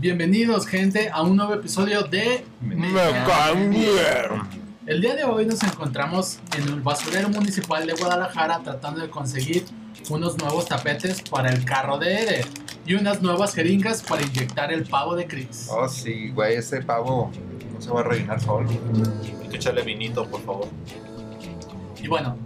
Bienvenidos gente a un nuevo episodio de El día de hoy nos encontramos en el basurero municipal de Guadalajara tratando de conseguir unos nuevos tapetes para el carro de Eder y unas nuevas jeringas para inyectar el pavo de Chris. Oh, sí, güey, ese pavo no se va a rellenar solo. Hay que echarle vinito, por favor. Y bueno,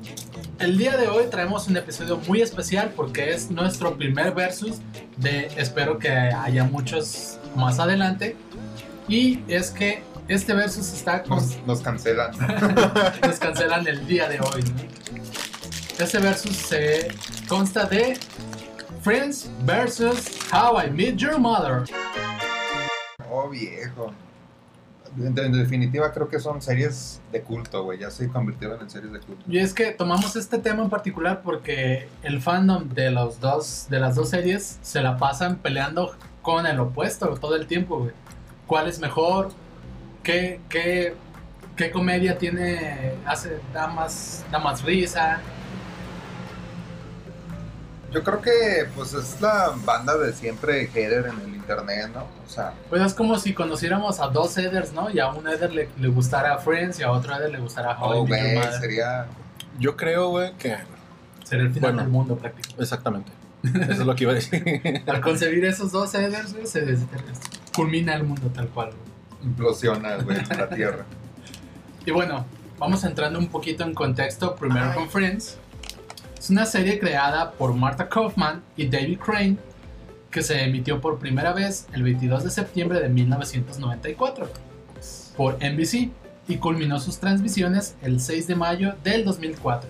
el día de hoy traemos un episodio muy especial porque es nuestro primer versus de espero que haya muchos más adelante. Y es que este versus está con, Nos, nos cancelan. nos cancelan el día de hoy. ¿no? Este versus se consta de Friends versus How I Met Your Mother. Oh, viejo. En, en definitiva, creo que son series de culto, güey. Ya se convirtieron en series de culto. Y es que tomamos este tema en particular porque el fandom de los dos de las dos series se la pasan peleando con el opuesto todo el tiempo, güey. ¿Cuál es mejor? ¿Qué, qué, qué comedia tiene hace da más da más risa? Yo creo que, pues, es la banda de siempre hater en el internet, ¿no? O sea, Pues es como si conociéramos a dos Eders, ¿no? Y a un Eder le, le gustara Friends y a otro Eder le gustara How oh, sería... Yo creo, güey, que. Sería el final Bueno. del mundo prácticamente. Exactamente. Eso es lo que iba a decir. Al concebir esos dos Eders, güey, se culmina el mundo tal cual. güey. Implosiona, güey, la tierra. Y bueno, vamos entrando un poquito en contexto, primero con Friends. Es una serie creada por Martha Kaufman y David Crane que se emitió por primera vez el 22 de septiembre de 1994 por NBC y culminó sus transmisiones el 6 de mayo del 2004.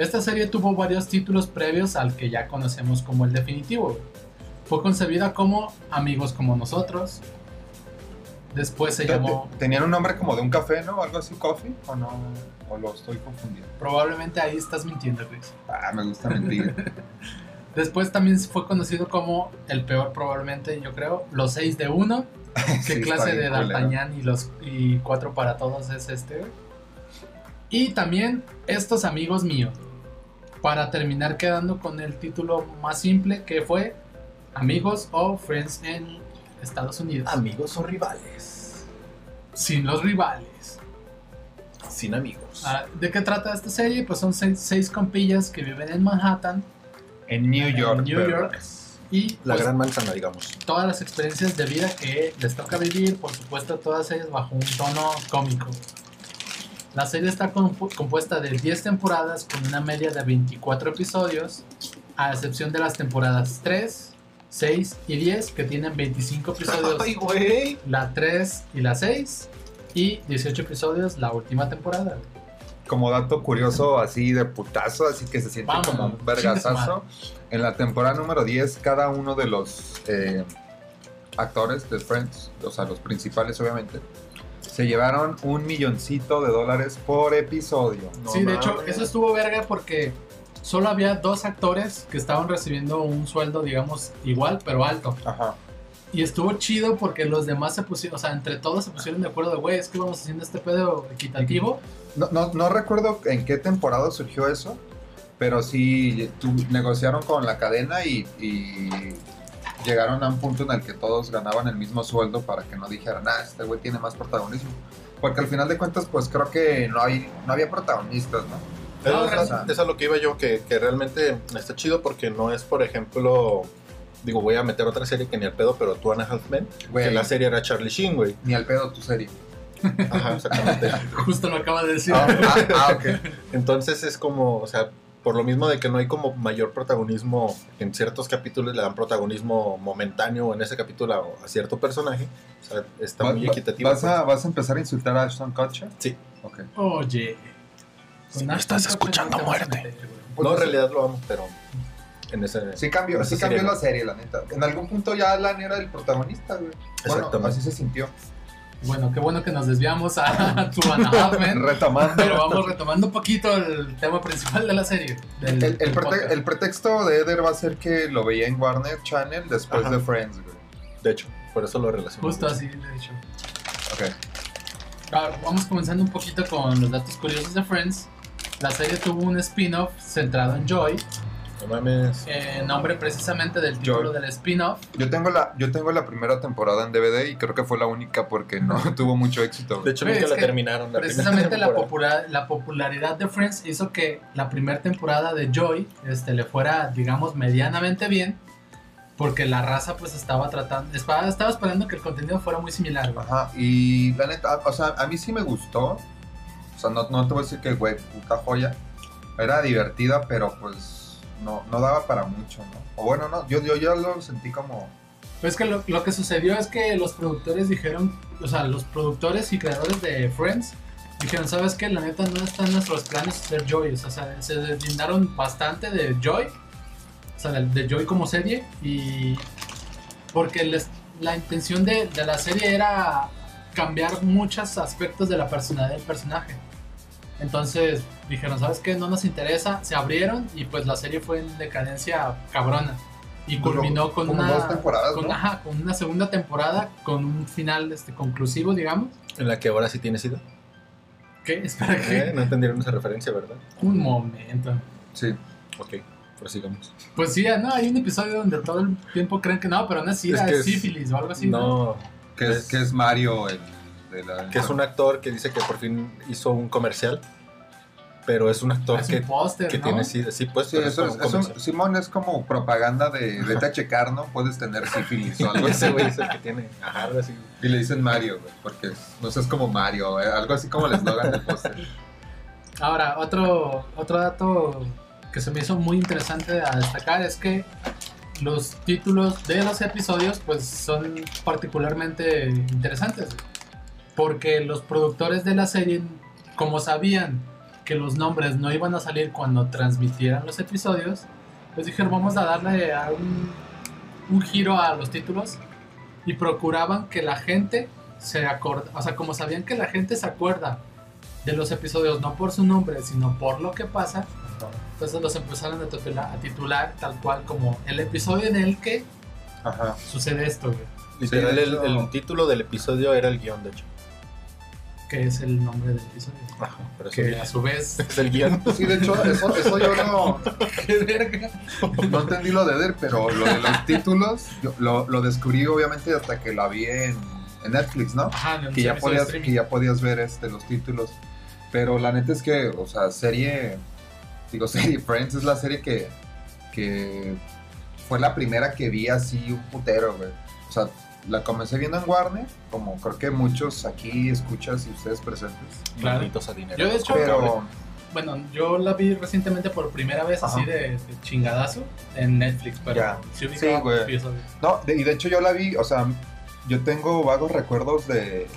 Esta serie tuvo varios títulos previos al que ya conocemos como el definitivo. Fue concebida como Amigos como nosotros. Después se llamó Tenían un nombre como de un café, ¿no? Algo así, coffee, o no, o lo estoy confundiendo. Probablemente ahí estás mintiendo, Chris. Ah, me gusta mentir. Después también fue conocido como el peor, probablemente, yo creo, los 6 de 1. ¿Qué Sí, clase de. D'Artagnan y los y 4 para todos es este? Y también estos amigos míos. Para terminar quedando con el título más simple que fue Amigos o Friends en Estados Unidos. Amigos o rivales. Sin los rivales. Sin amigos. Ah, ¿De qué trata esta serie? Pues son seis, seis compillas que viven en Manhattan, En New York. en New pero- York. Y La pues, gran manzana, digamos. todas las experiencias de vida que les toca vivir, por supuesto, todas ellas bajo un tono cómico. La serie está compu- compuesta de 10 temporadas con una media de 24 episodios, a excepción de las temporadas 3, 6 y 10 que tienen 25 episodios Ay, güey. la 3 y la 6 y 18 episodios la última temporada. Como dato curioso, así de putazo, así que se siente Vamos, como un vergazazo. En la temporada número 10, cada uno de los eh, actores de Friends, o sea, los principales obviamente, se llevaron un milloncito de dólares por episodio. No sí, de hecho, mames. eso estuvo verga porque solo había dos actores que estaban recibiendo un sueldo, digamos, igual, pero alto. Ajá. Y estuvo chido porque los demás se pusieron, o sea, entre todos se pusieron de acuerdo de, güey, es que vamos haciendo este pedo equitativo. No, no, no recuerdo en qué temporada surgió eso, pero sí negociaron con la cadena y, y llegaron a un punto en el que todos ganaban el mismo sueldo para que no dijeran, ah, este güey tiene más protagonismo. Porque al final de cuentas, pues creo que no, hay, no había protagonistas, ¿no? Pero No, es, es a lo que iba yo, que, que realmente está chido porque no es, por ejemplo, digo, voy a meter otra serie que ni al pedo, pero Two and a Half Men, Güey, que la serie era Charlie Sheen, güey. ni al pedo tu serie. Ajá, exactamente. Justo lo acaba de decir. Ah, ah, ah, ok. Entonces es como, o sea, por lo mismo de que no hay como mayor protagonismo, en ciertos capítulos le dan protagonismo momentáneo en ese capítulo a, a cierto personaje, o sea, está Va- muy. ¿Vas a, ¿Vas a empezar a insultar a Ashton Kutcher? Sí. Ok. Oye. Si Ashton estás escuchando, no muerte. No, en realidad lo amo, pero en ese... Sí cambió, sí cambió serie, la serie, la neta. En algún punto ya Alan era el protagonista, güey. Bueno, Exactamente. así se sintió. Bueno, qué bueno que nos desviamos a Men, Retomando. Pero vamos retomando un poquito el tema principal de la serie. del- El, el del prete- el pretexto de Eder va a ser que lo veía en Warner Channel después Ajá. de Friends, güey. De hecho, por eso lo relaciono. Justo así, de hecho. Ok. Ahora, vamos comenzando un poquito con los datos curiosos de Friends. La serie tuvo un spin-off centrado en Joy, No mames. eh, nombre precisamente del título Joy. del spin-off. Yo tengo la, yo tengo la primera temporada en DVD y creo que fue la única porque no tuvo mucho éxito. De hecho, nunca la terminaron. la Precisamente la, temporada. popula- la popularidad de Friends hizo que la primera temporada de Joy este, le fuera, digamos, medianamente bien. Porque la raza pues estaba tratando, estaba, estaba esperando que el contenido fuera muy similar. güey. Ajá, y la neta, o sea, a mí sí me gustó. O sea, no, no te voy a decir que, güey, puta joya. Era divertida, pero pues no, no daba para mucho, ¿no? O bueno, no, yo, yo ya lo sentí como... Pues que lo, lo que sucedió es que los productores dijeron, o sea, los productores y creadores de Friends dijeron, ¿sabes qué? La neta no está en nuestros planes hacer Joy. O sea, se- deslindaron bastante de Joy, o sea, de, de Joy como serie, y porque les- la intención de, de la serie era cambiar muchos aspectos de la personalidad del personaje. Entonces dijeron, ¿sabes qué? No nos interesa, se abrieron y pues la serie fue en decadencia cabrona. Y culminó con como una dos temporadas, con, ¿no? ajá, con una segunda temporada con un final este, conclusivo, digamos. En la que ahora sí tienes ida. ¿Qué? Espera ¿Eh? que. No entendieron esa referencia, ¿verdad? Un momento. Sí. Ok, prosigamos. Pues sí, no, hay un episodio donde todo el tiempo creen que no, pero no es SIDA, Es es, que es- sífilis o algo así. ¿no? No, Que es, Es- que es Mario el de la... que es un actor que dice que por fin hizo un comercial, pero es un actor Es que, un que ¿no? tiene sida. Sí, pues, Sí, eso es un. Simón es como propaganda de vete a checar, ¿no? Puedes tener sífilis o algo así. Ese güey es el que tiene. Ajá, algo así. Y le dicen Mario, güey, porque no sé, es como Mario, eh, algo así como el eslogan del póster. Ahora, otro, otro dato que se me hizo muy interesante a destacar es que los títulos de los episodios pues son particularmente interesantes porque los productores de la serie como sabían que los nombres no iban a salir cuando transmitieran los episodios pues dijeron vamos a darle a un, un giro a los títulos y procuraban que la gente se acorda, o sea como sabían que la gente se acuerda de los episodios no por su nombre sino por lo que pasa entonces los empezaron a titular, a titular tal cual como el episodio en el que Ajá. sucede esto, güey, Literal, el, el título del episodio era el guion, de hecho. Que es el nombre del episodio. Ajá, pero eso Que a su vez, es el guion. Sí, de hecho, eso, eso yo no, qué verga. no entendí lo de Eder, pero lo de los títulos yo lo, lo descubrí obviamente hasta que la vi en, en Netflix, ¿no? Ajá, en el Que ya, podías, que ya podías ver este, los títulos. Pero la neta es que, o sea, serie, digo, serie Friends es la serie que, que fue la primera que vi así un putero, güey. O sea, la comencé viendo en Warner, como creo que muchos aquí escuchas y ustedes presentes. Claro. Malditos adinerados. Yo, de hecho, Pero, Bueno, yo la vi recientemente por primera vez así de, de chingadazo en Netflix, pero Ya. sí, Sí, güey. No, de- y de hecho yo la vi, o sea, yo tengo vagos recuerdos de,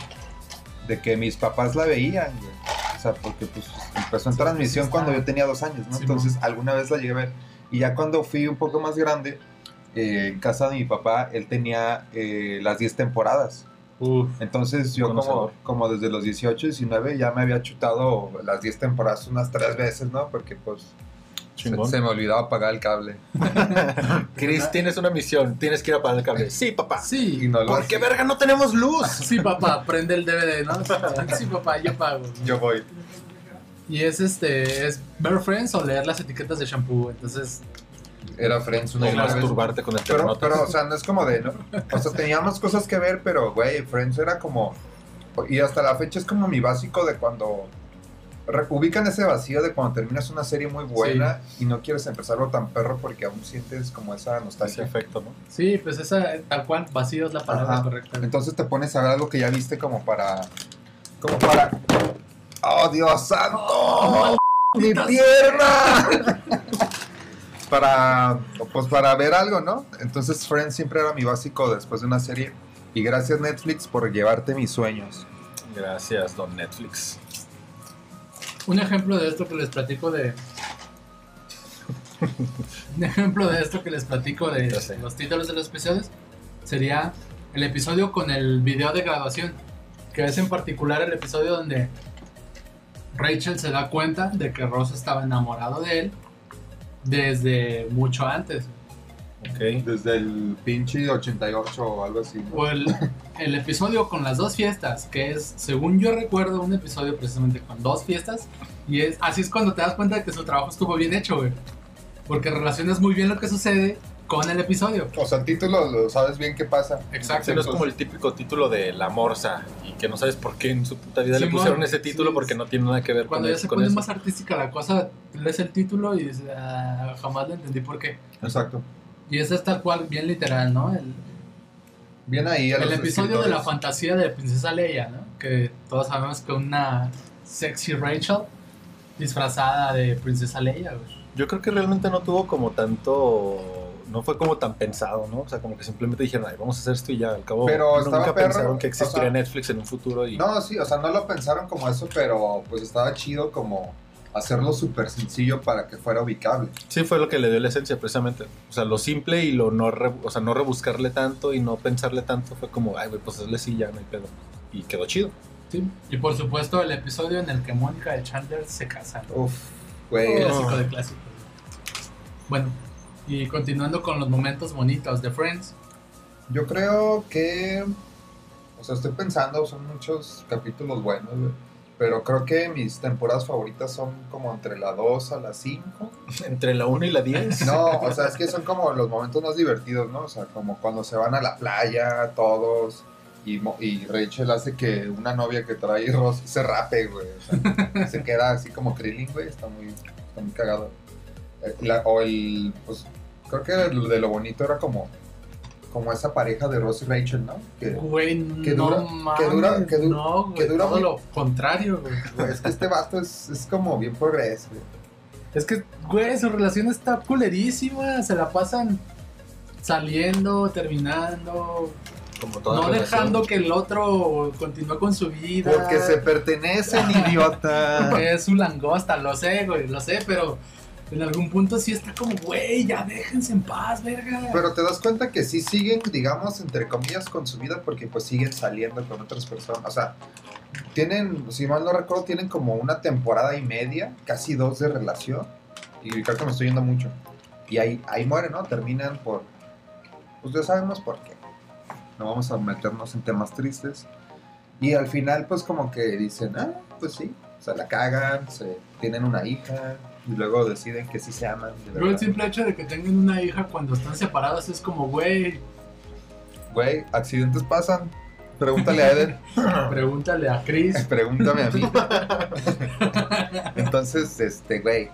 de que mis papás la veían, güey. O sea, porque pues empezó en Sí, transmisión sí, cuando yo tenía dos años, ¿no? Sí, Entonces alguna vez la llegué a ver. Y ya cuando fui un poco más grande, eh, en casa de mi papá, él tenía eh, las 10 temporadas. Uf, Entonces yo como, como desde los 18, 19 ya me había chutado las 10 temporadas unas tres veces, ¿no? Porque pues se, se me olvidaba pagar el cable. Chris, tienes una misión. Tienes que ir a pagar el cable. Sí, papá. Sí, no lo ¿Por qué hacía. verga no tenemos luz? sí, papá, prende el DVD, ¿no? Sí, papá, yo pago. Yo voy. Y es este, es ver Friends o leer las etiquetas de shampoo, entonces Era Friends una y otra vez. masturbarte con el Pero, pero, o sea, no es como de, ¿no? O sea, teníamos cosas que ver, pero, güey, Friends era como... Y hasta la fecha es como mi básico de cuando... Ubican ese vacío de cuando terminas una serie muy buena y no quieres empezarlo tan perro porque aún sientes como esa Ese nostalgia. efecto, ¿no? Sí, pues esa, tal cual, vacío es la palabra Ajá. correcta. Entonces te pones a ver algo que ya viste como para... Como para... ¡Oh, Dios santo! ¡Mi pierna! para... Pues para ver algo, ¿no? Entonces Friends siempre era mi básico después de una serie. Y gracias Netflix por llevarte mis sueños. Gracias, don Netflix. Un ejemplo de esto que les platico de, Un ejemplo de esto que les platico de los títulos de los episodios sería el episodio con el video de graduación, que es en particular el episodio donde Rachel se da cuenta de que Ross estaba enamorado de él desde mucho antes. Ok. Desde el pinche 88 o algo así. ¿no? O el, el episodio con las dos fiestas, que es, según yo recuerdo, un episodio precisamente con dos fiestas. Y es así es cuando te das cuenta de que su trabajo estuvo bien hecho, güey. Porque relacionas muy bien lo que sucede con el episodio. O sea, el título lo sabes bien qué pasa. Exacto. No es como el típico título de La Morsa y que no sabes por qué en su puta vida le pusieron ese título sí, porque no tiene nada que ver Cuando con, ya se pone más artística la cosa, lees el título y "Ah, jamás lo entendí por qué. Exacto. Y es tal cual, bien literal, ¿no? El, Bien ahí a el los episodio de la fantasía de Princesa Leia, ¿no? Que todos sabemos que una sexy Rachel disfrazada de Princesa Leia, güey. Yo creo que realmente no tuvo como tanto. No fue como tan pensado, ¿no? O sea, como que simplemente dijeron, ay, vamos a hacer esto y ya. Al cabo, Pero nunca perro, pensaron que existiría o sea- Netflix en un futuro y. No, sí, o sea, no lo pensaron como eso, pero pues estaba chido como hacerlo súper sencillo para que fuera ubicable. Sí, fue lo que le dio la esencia, precisamente. O sea, lo simple y lo no, re- o sea, no rebuscarle tanto y no pensarle tanto fue como, ay, güey, pues hazle sí, ya no hay pedo. Y quedó chido. Sí. Y por supuesto el episodio en el que Mónica y Chandler se casan. Uf, güey. Oh. Clásico de clásicos. Bueno, y continuando con los momentos bonitos de Friends. Yo creo que. O sea, estoy pensando, son muchos capítulos buenos, güey. Pero creo que mis temporadas favoritas son como entre la 2 a la 5. Entre la 1 y la 10. No, o sea, es que son como los momentos más divertidos, ¿no? O sea, como cuando se van a la playa todos y, Mo- y Rachel hace que una novia que trae Ross se rape, güey. O sea, se queda así como Krillin, güey. Está muy, está muy cagado. La- o el, pues, creo que lo de lo bonito era como, como esa pareja de Ross y Rachel, ¿no? Que, Güey, que no dura- mames, que dura- que du- no, güey, que dura todo muy- lo contrario, güey. güey, es que este vato es, es como bien progreso, güey. Es que, güey, su relación está culerísima, se la pasan saliendo, terminando, Como toda no relación. dejando que el otro continúe con su vida. Porque se pertenecen, idiota. Es su langosta, lo sé, güey, lo sé, pero en algún punto sí está como, güey, ya déjense en paz, verga. Pero te das cuenta que sí siguen, digamos, entre comillas, con su vida porque pues siguen saliendo con otras personas. O sea, tienen, si mal no recuerdo, tienen como una temporada y media, casi dos de relación. Y creo que me estoy yendo mucho. Y ahí, ahí mueren, ¿no? Terminan por... Pues ya sabemos por qué. No vamos a meternos en temas tristes. Y al final, pues como que dicen, ah, pues sí. Se la cagan, se tienen una hija. Y luego deciden que sí se aman. de Pero el simple hecho de que tengan una hija cuando están separados es como, güey, Güey, accidentes pasan. Pregúntale a Eden. pregúntale a Chris. Pregúntame a mí. Entonces, este, güey.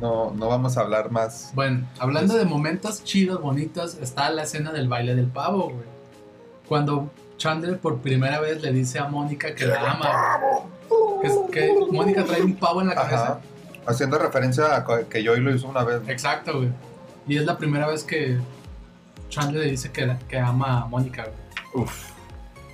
No, no vamos a hablar más. Bueno, hablando de momentos chidos, bonitos, está la escena del baile del pavo, güey. Cuando Chandler por primera vez le dice a Mónica que la ama. güey. Que, Mónica trae un pavo en la cabeza. Ajá. Haciendo referencia a que Joey lo hizo una vez. Exacto, güey. Y es la primera vez que Chandler le dice que, que ama a Mónica, güey. Uf.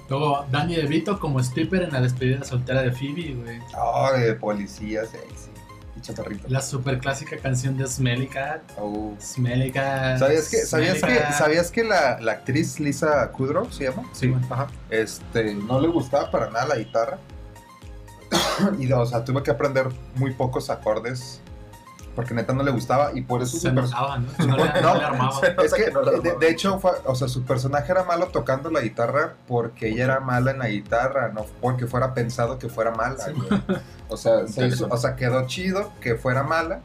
Luego Danny DeVito como stripper en la despedida soltera de Phoebe, güey. Oh, de policías, sí, sí. Y chatarrito. La super clásica canción de Smelly Cat. Oh. Smelly Cat. ¿Sabías que, sabías que. ¿sabías que la, la actriz Lisa Kudrow se llama? Sí, güey. Ajá. Este, no le gustaba para nada la guitarra. y, o sea, tuve que aprender muy pocos acordes. Porque neta no le gustaba. Y por eso Se notaba, ¿no? No le, no le armaba. Es que, que no la de, hecho, fue- o sea, su personaje era malo tocando la guitarra porque ella era mala en la guitarra, no porque fuera pensado que fuera mala. Sí. O sea, se hizo- Interesante. o sea, quedó chido que fuera mala,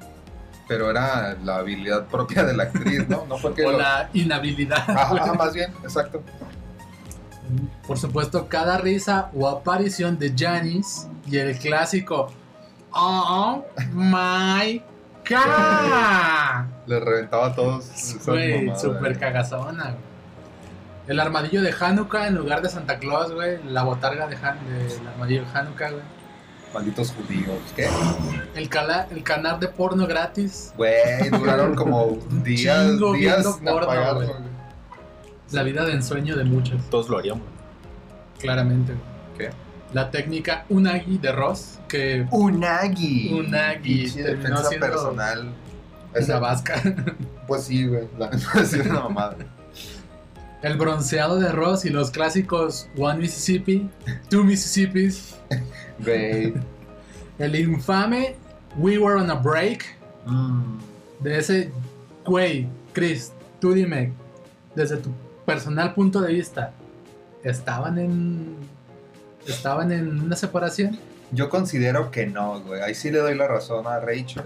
pero era la habilidad propia de la actriz, ¿no? No fue que O lo- la inhabilidad. Ajá, más bien, exacto. Por supuesto, cada risa o aparición de Janice y el clásico Oh my god. Le reventaba a todos. Güey, super cagazona. El armadillo de Hanukkah en lugar de Santa Claus, güey. La botarga de Han del armadillo de Hanukkah, güey. Malditos judíos. ¿Qué? El, cala- el canal de porno gratis. Güey, duraron como días, días porno. La vida de ensueño de muchos, Todos lo haríamos. claramente. güey. ¿Qué? La técnica Unagi de Ross, que Unagi. Unagi, terminó defensa siendo- personal. Es Ese- la vasca. Pues sí, güey. La es una mamada. El bronceado de Ross y los clásicos One Mississippi, Two Mississippis. Güey. El infame We Were on a Break. Mm. De ese, güey, Chris, tú dime, desde tu personal punto de vista, ¿estaban en. ¿Estaban en una separación? Yo considero que no, güey. Ahí sí le doy la razón a Rachel.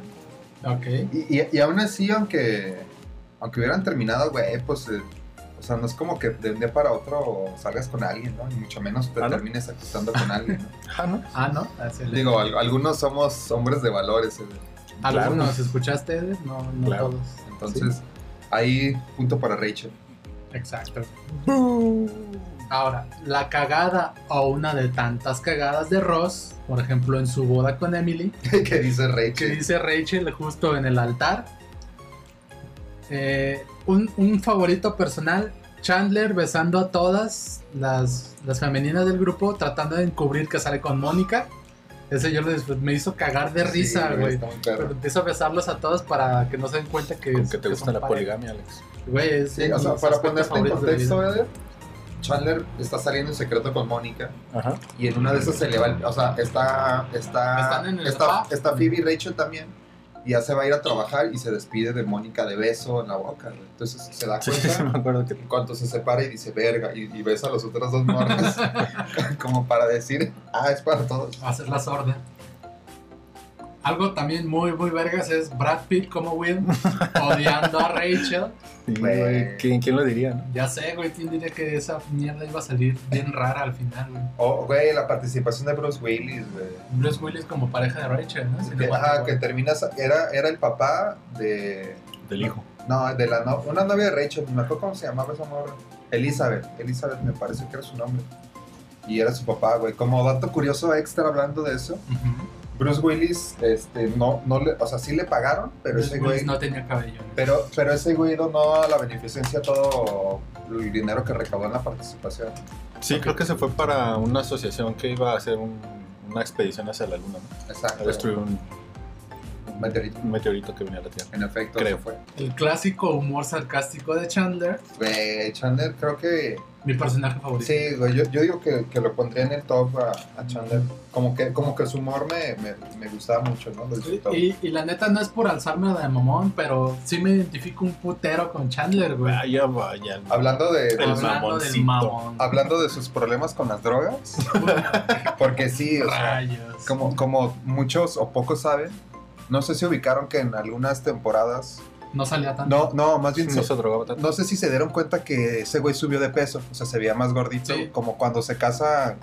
Ok. Y, y, y aún así, aunque, aunque hubieran terminado, güey, pues, eh, o sea, no es como que de un día para otro salgas con alguien, ¿no? Y mucho menos te ¿Ah, no? termines acostando con alguien, ¿no? Ah, ¿no? Ah, no. Así Digo, al- algunos somos hombres de valores, eh, Algunos, ¿escuchaste? No, no Claro. todos. entonces, ahí, punto para Rachel. Exacto. Ahora, la cagada o una de tantas cagadas de Ross, por ejemplo, en su boda con Emily, ¿Qué dice que Rachel? dice Rachel justo en el altar. Eh, un, un favorito personal, Chandler besando a todas las, las femeninas del grupo, tratando de encubrir que sale con Mónica. Ese yo lo disfruté, me hizo cagar de risa, Sí, güey. está muy perro. Pero empieza a besarlos a todos para que no se den cuenta que, que te que gusta son la pareja. poligamia, Alex. Güey, es Sí, o sea, para ponerte en contexto, Eder, Chandler está saliendo en secreto con Mónica Ajá. y en una de esas se le va el, o sea, está está Están en el está, spa. está Phoebe y Rachel también y ya se va a ir a trabajar y se despide de Mónica de beso en la boca, güey. Entonces se da Sí, cuenta me acuerdo que en cuanto se separa y dice verga y, y besa a los otros dos morros como para decir, ah, es para todos. hacer la sorda. Algo también muy, muy vergas es Brad Pitt como Will, odiando a Rachel. Sí, Güey. güey, ¿Quién, quién lo diría, no? Ya sé, güey, ¿quién diría que esa mierda iba a salir bien rara al final, güey? O, güey, la participación de Bruce Willis, güey. Bruce Willis como pareja de Rachel, ¿no? Si Que, ajá, que termina, era, era el papá de, Del hijo. no, de la no, una novia de Rachel, me acuerdo cómo se llamaba esa morra. Elizabeth, Elizabeth me parece que era su nombre. Y era su papá, güey. Como dato curioso extra hablando de eso, Ujú. Bruce Willis, este, no, no le, o sea, sí le pagaron, pero Bruce ese Willis güey, no tenía cabello. pero, pero ese güey donó a la beneficencia todo el dinero que recaudó en la participación. Sí, creo que se fue para una asociación que iba a hacer un- una expedición hacia la luna, ¿no? A Exacto. destruir un, Un meteorito. un meteorito que venía a la Tierra. En efecto, Creo. fue. El clásico humor sarcástico de Chandler, Güey, Chandler creo que mi personaje favorito. Sí, güey, yo, yo digo que, que lo pondría en el top a, a Chandler. Como que, como que su humor me, me, me gustaba mucho, ¿no? Y, y la neta no es por alzarme de mamón, pero sí me identifico un putero con Chandler, güey. Vaya, vaya. Hablando de, El Hablando del mamón. hablando de sus problemas con las drogas, porque sí, o sea, Rayos. como, como muchos o pocos saben, no sé si ubicaron que en algunas temporadas, No salía tanto. no, no, más bien No se- se drogaba tanto. no sé si se dieron cuenta que ese güey subió de peso, o sea, se veía más gordito, Sí. como cuando se casa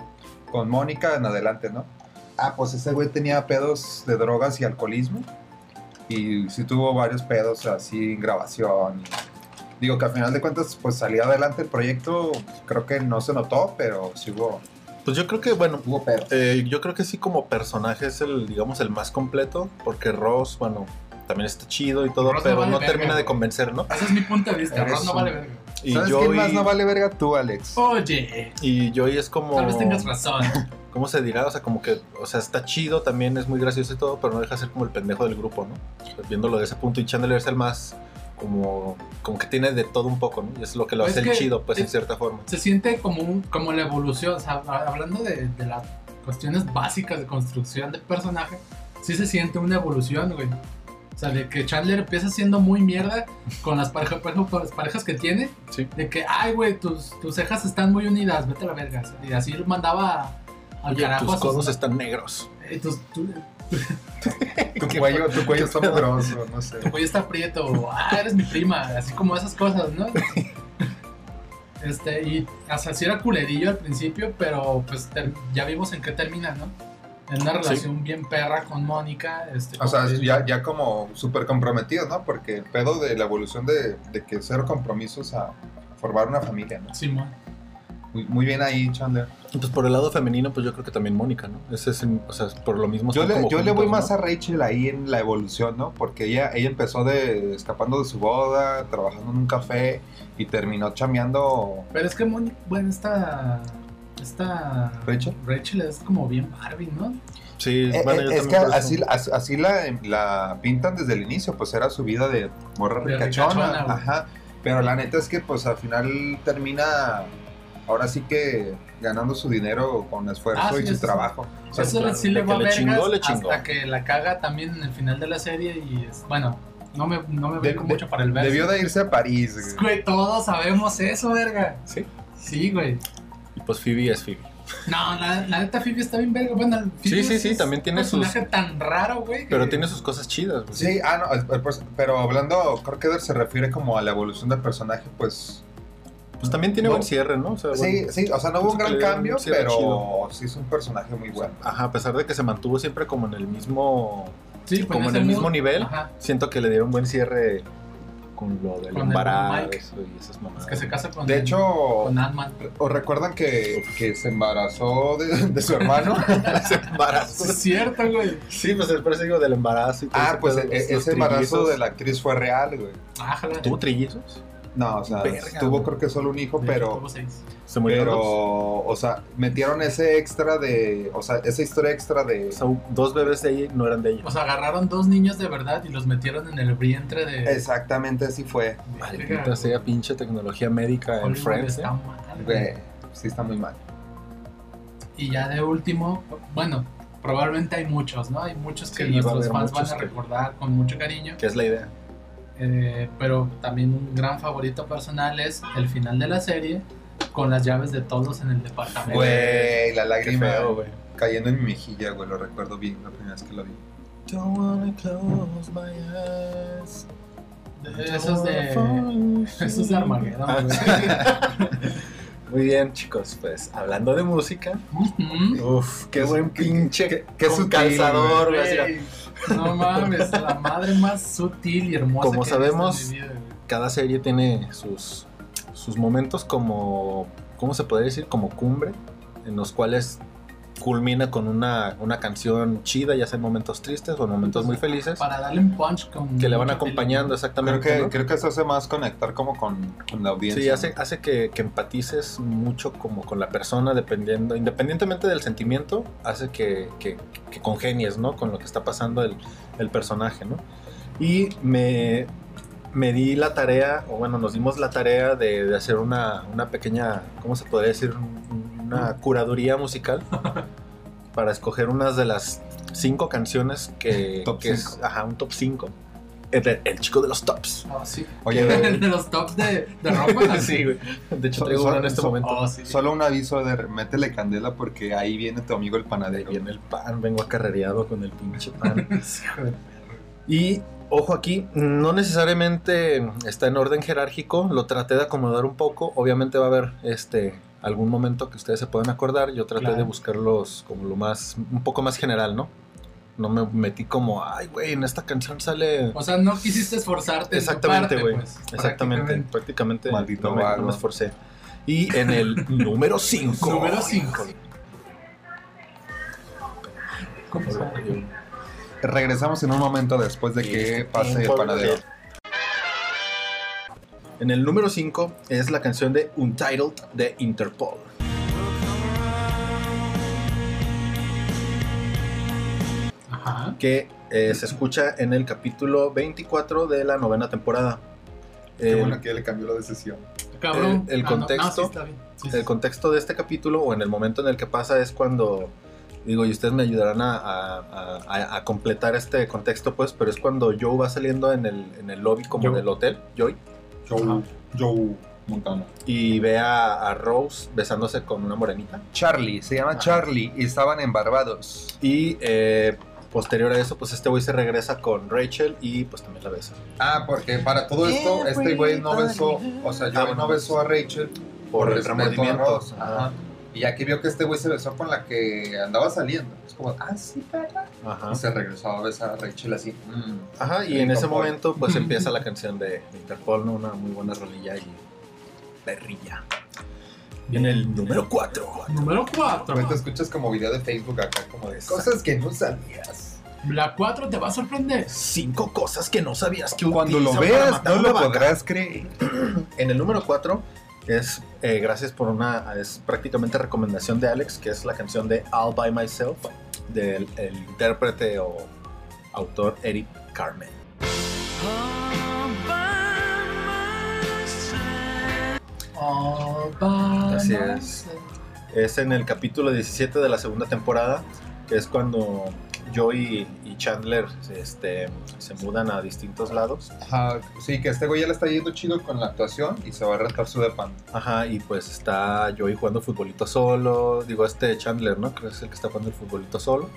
con Mónica en adelante, ¿no? Ah, pues ese güey tenía pedos de drogas y alcoholismo. Y sí tuvo varios pedos así en grabación. Digo que al final de cuentas, pues salía adelante el proyecto. Creo que no se notó, pero sí hubo, Pues yo creo que, bueno, hubo pedos. eh, yo creo que sí como personaje es el, digamos, el más completo, porque Ross, bueno, también está chido y todo, Ross no pero vale no verga, termina de convencer, ¿no? Ese es mi punto de vista. Eres Ross no un- vale verga. Y ¿Sabes quién Joey, más no vale verga tú, Alex? Oye, y Joey es como... tal vez tengas razón. ¿Cómo se dirá? O sea, como que, o sea, está chido, también es muy gracioso y todo, pero no deja de ser como el pendejo del grupo, ¿no? O sea, viéndolo de ese punto. Y Chandler es el más, como, como que tiene de todo un poco, ¿no? Y es lo que lo Es hace el que- chido, pues, en es- cierta forma. Se siente como, un, como la evolución. O sea, hablando de, de las cuestiones básicas de construcción de personaje, sí se siente una evolución, güey. O sea, de que Chandler empieza siendo muy mierda con las, pareja- por ejemplo, con las parejas que tiene. Sí. De que, ay, güey, tus, tus cejas están muy unidas, vete a la verga. Y así lo mandaba al Oye, carajo. tus a sus- codos están negros. eh, tus- tu, Tu cuello, tu cuello está mugroso, no sé. tu cuello está prieto. o, Ah, eres mi prima. Así como esas cosas, ¿no? Este, y hasta así era culerillo al principio, pero pues ya vimos en qué termina, ¿no? En una relación bien perra con Mónica. Este, O sea, ya, ya como súper comprometido, ¿no? Porque el pedo de la evolución de, de que cero compromisos a formar una familia, ¿no? Simón. Muy, muy bien ahí, Chandler. Pues por el lado femenino, pues yo creo que también Mónica, ¿no? Ese es, o sea, por lo mismo Yo le, yo le voy juntos, más ¿no? a Rachel ahí en la evolución, ¿no? Porque ella, ella empezó de escapando de su boda, trabajando en un café y terminó chameando. Pero es que Mónica, bueno, esta esta ¿Rachel? Rachel es como bien Barbie, ¿no? Sí, Eh, bueno, eh, yo es también que así, as- así la, la pintan desde el inicio, pues era su vida de morra De ricachona. Ajá. Pero la neta es que pues al final termina ahora sí que ganando su dinero con esfuerzo Ah, sí, y su eso- trabajo. O sea, Eso claro, sí le va a chingó, le chingó. hasta que la caga también en el final de la serie y es, bueno, no me, no me De- vengo de- mucho para el verso. debió de irse a París. güey. Güey, todos sabemos eso, verga. Sí. Sí, güey. Pues Phoebe es Phoebe. No, la, la neta Phoebe está bien verga. Bueno, Phoebe Sí, sí, es- sí, también tiene un sus- personaje tan raro, güey. que- Pero tiene sus cosas chidas. güey. Sí, ah, no, pero hablando, creo que se refiere como a la evolución del personaje, pues Pues también tiene No. buen cierre, ¿no? O sea, sí, bueno, sí, o sea, no hubo un gran cambio, un pero chido. sí es un personaje muy bueno. Ajá, a pesar de que se mantuvo siempre como en el mismo. Sí, como en el mismo nivel. Ajá. Siento que le dieron buen cierre con lo del Con el embarazo y esas mamadas. Es que se casa con, De hecho, con Ant-Man. ¿os recuerdan que, que se embarazó de, de su hermano? Ese embarazo. Es cierto, güey. Sí, pues el parece digo del embarazo y todo ah, pues pedo, e- los ese embarazo de la actriz fue real, güey. Ájala. ¿Tuvo trillizos? No, o sea, Verga, tuvo güey. creo que solo un hijo, De pero... tuvo seis. ¿Se murieron Pero, dos? o sea, metieron ese extra de... O sea, esa historia extra de... O sea, dos bebés de ella no eran de ella. O sea, agarraron dos niños de verdad y los metieron en el vientre de. Exactamente así fue. Maldita sea pinche tecnología médica en Friends. está ¿eh? mal, güey. Sí está muy mal. Y ya de último, bueno, probablemente hay muchos, ¿no? Hay muchos que Sí, nuestros fans van a que- recordar con mucho cariño. Que es la idea. Eh, pero también un gran favorito personal es el final de la serie con las llaves de todos en el departamento. Güey, la Qué lágrima feo, güey. cayendo en mi mejilla, güey, lo recuerdo bien la primera vez que lo vi. Don't wanna close my eyes. Esos de. Esos de Armageddon, güey. Muy bien, chicos, pues hablando de música. Uf, qué buen pinche qué- qué sutil, calzador, Güey, No mames, la madre más sutil y hermosa Como que sabemos, cada serie tiene sus, sus momentos como, ¿cómo se podría decir? Como cumbre, en los cuales culmina con una, una canción chida, ya sea en momentos tristes o en momentos muy felices, Para darle un punch con. que le van acompañando Creo exactamente. que, ¿no? creo que eso hace más conectar como con, con la audiencia. Sí, hace, hace que, que empatices mucho como con la persona, dependiendo, independientemente del sentimiento, hace que, que, que congenies, ¿no? Con lo que está pasando el, el personaje, ¿no? Y me, me di la tarea, o bueno, nos dimos la tarea de, de hacer una, una pequeña, ¿cómo se podría decir? Una curaduría musical para escoger unas de las cinco canciones que, Top que es, cinco. ajá, un top 5. El, el chico de los tops. Ah, sí. Oye, El de los tops de, de ropa. sí, güey. De hecho, So- traigo so- uno en este so- momento. Oh, sí. solo un aviso de métele candela porque ahí viene tu amigo el Ahí panadero. viene el pan, vengo acarreado con el pinche pan. Y ojo aquí, no necesariamente está en orden jerárquico, lo traté de acomodar un poco. Obviamente va a haber este algún momento que ustedes se puedan acordar. Yo traté Claro. de buscarlos como lo más, un poco más general, ¿no? No me metí como, ay, güey, en esta canción sale. O sea, no quisiste esforzarte. Exactamente, güey. pues, Exactamente, prácticamente. Maldito no, me, no me esforcé. Y en el número 5. Número 5. ¿Cómo se llama? Regresamos en un momento después de que pase el panadero. En el número 5 es la canción de Untitled de Interpol. Ajá. que eh, se escucha en el capítulo 24 de la novena temporada. Qué bueno que le cambió la decisión. Cabrón. El- Ah, contexto. no, sí está bien. Sí, sí. el contexto de este capítulo o en el momento en el que pasa es cuando, digo, y ustedes me ayudarán a, a- a- a completar este contexto, pues, pero es cuando Joe va saliendo en el, en el lobby como Joe. del hotel, Joey, Joe, Joe Montana. y ve a, a Rose besándose con una morenita. Charlie, se llama Ajá. Charlie y estaban en Barbados. Y eh, posterior a eso, pues este güey se regresa con Rachel y pues también la besa. Ah, porque para todo esto, este güey no besó, o sea, Ah, Joey bueno. no besó a Rachel Por el respeto a remordimiento. Ajá. Y ya que vio que este güey se besó con la que andaba saliendo, es como, ah, sí, para. Ajá. Y se regresó a besar a Rachel así. mm. Ajá, y en ese momento pues empieza la canción de Interpol, ¿no? Una muy buena rolilla y perrilla. Y en el número 4. Número 4. Güey, te escuchas como video de Facebook acá, como de cosas que no sabías. La 4 te va a sorprender. Cinco cosas que no sabías que Cuando lo veas, no lo podrás creer. En el número 4 Es eh, gracias por una, es prácticamente recomendación de Alex, que es la canción de All By Myself del el intérprete o autor Eric Carmen. All by Así es. Es en el capítulo 17 de la segunda temporada, que es cuando Joey y Chandler este, se mudan a distintos lados. Ajá, sí, que este güey ya le está yendo chido con la actuación y se va a rentar su depan. Ajá, y pues está Joey jugando futbolito solo. Digo, este Chandler, ¿no? Creo que es el que está jugando el futbolito solo.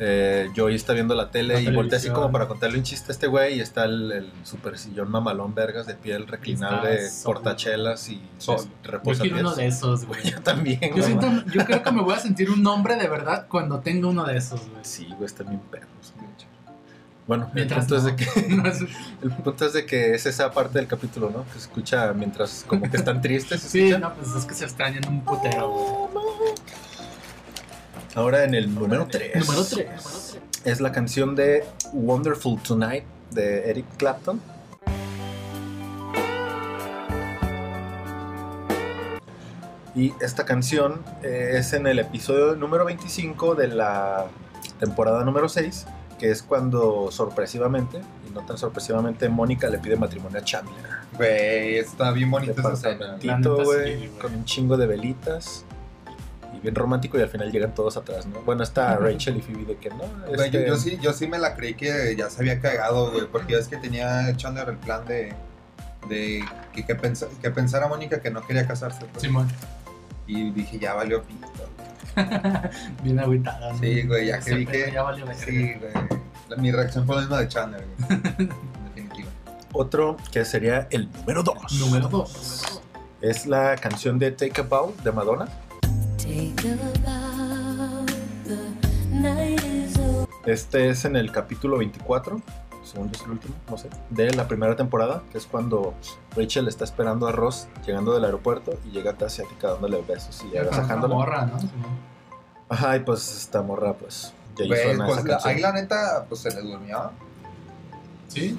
Eh, Joey está viendo la tele La y voltea así como para contarle un chiste a este güey. Y está el, el super sillón mamalón vergas de piel reclinable, portachelas y Solo. Yo quiero uno de esos, güey. Yo también, Yo, siento, yo creo que me voy a sentir un hombre de verdad cuando tenga uno de esos, güey. Sí, güey, están bien perros. Bueno, el Mientras punto, es de que, No es- el punto es de que es esa parte del capítulo, ¿no? Que se escucha mientras como que están tristes. se Sí, escucha. no, pues es que se extrañan un putero, güey. Ahora en el número 3. Número 3. Es la canción de Wonderful Tonight de Eric Clapton. Y esta canción eh, es en el episodio número 25 de la temporada número 6, que es cuando sorpresivamente, y no tan sorpresivamente, Mónica le pide matrimonio a Chandler. Güey, está bien bonita esa escena. Con un chingo de velitas. Bien romántico y al final llegan todos atrás, ¿no? Bueno, está Rachel y Phoebe de que no. Yo, este, yo sí, yo sí me la creí que ya se había cagado, güey, porque es que tenía Chandler el plan de, de que, que, pensa- que pensara Mónica que no quería casarse. pues. Simón. Y dije, ya valió pito. Bien agüitada. ¿no? Sí, güey, ya que vi que- Ya valió verga. Sí, güey. La- Mi reacción fue la misma de Chandler, güey. En definitiva. Otro que sería el número 2. Número 2. Es la canción de Take a Bow de Madonna. Este es en el capítulo 24, según yo es el último, no sé, de la primera temporada, que es cuando Rachel está esperando a Ross llegando del aeropuerto y llega a asiática dándole besos y sacándola. morra, ¿no? Ajá, y pues esta morra, pues ya hizo pues la- canción. ahí la neta, pues se le durmió. Sí.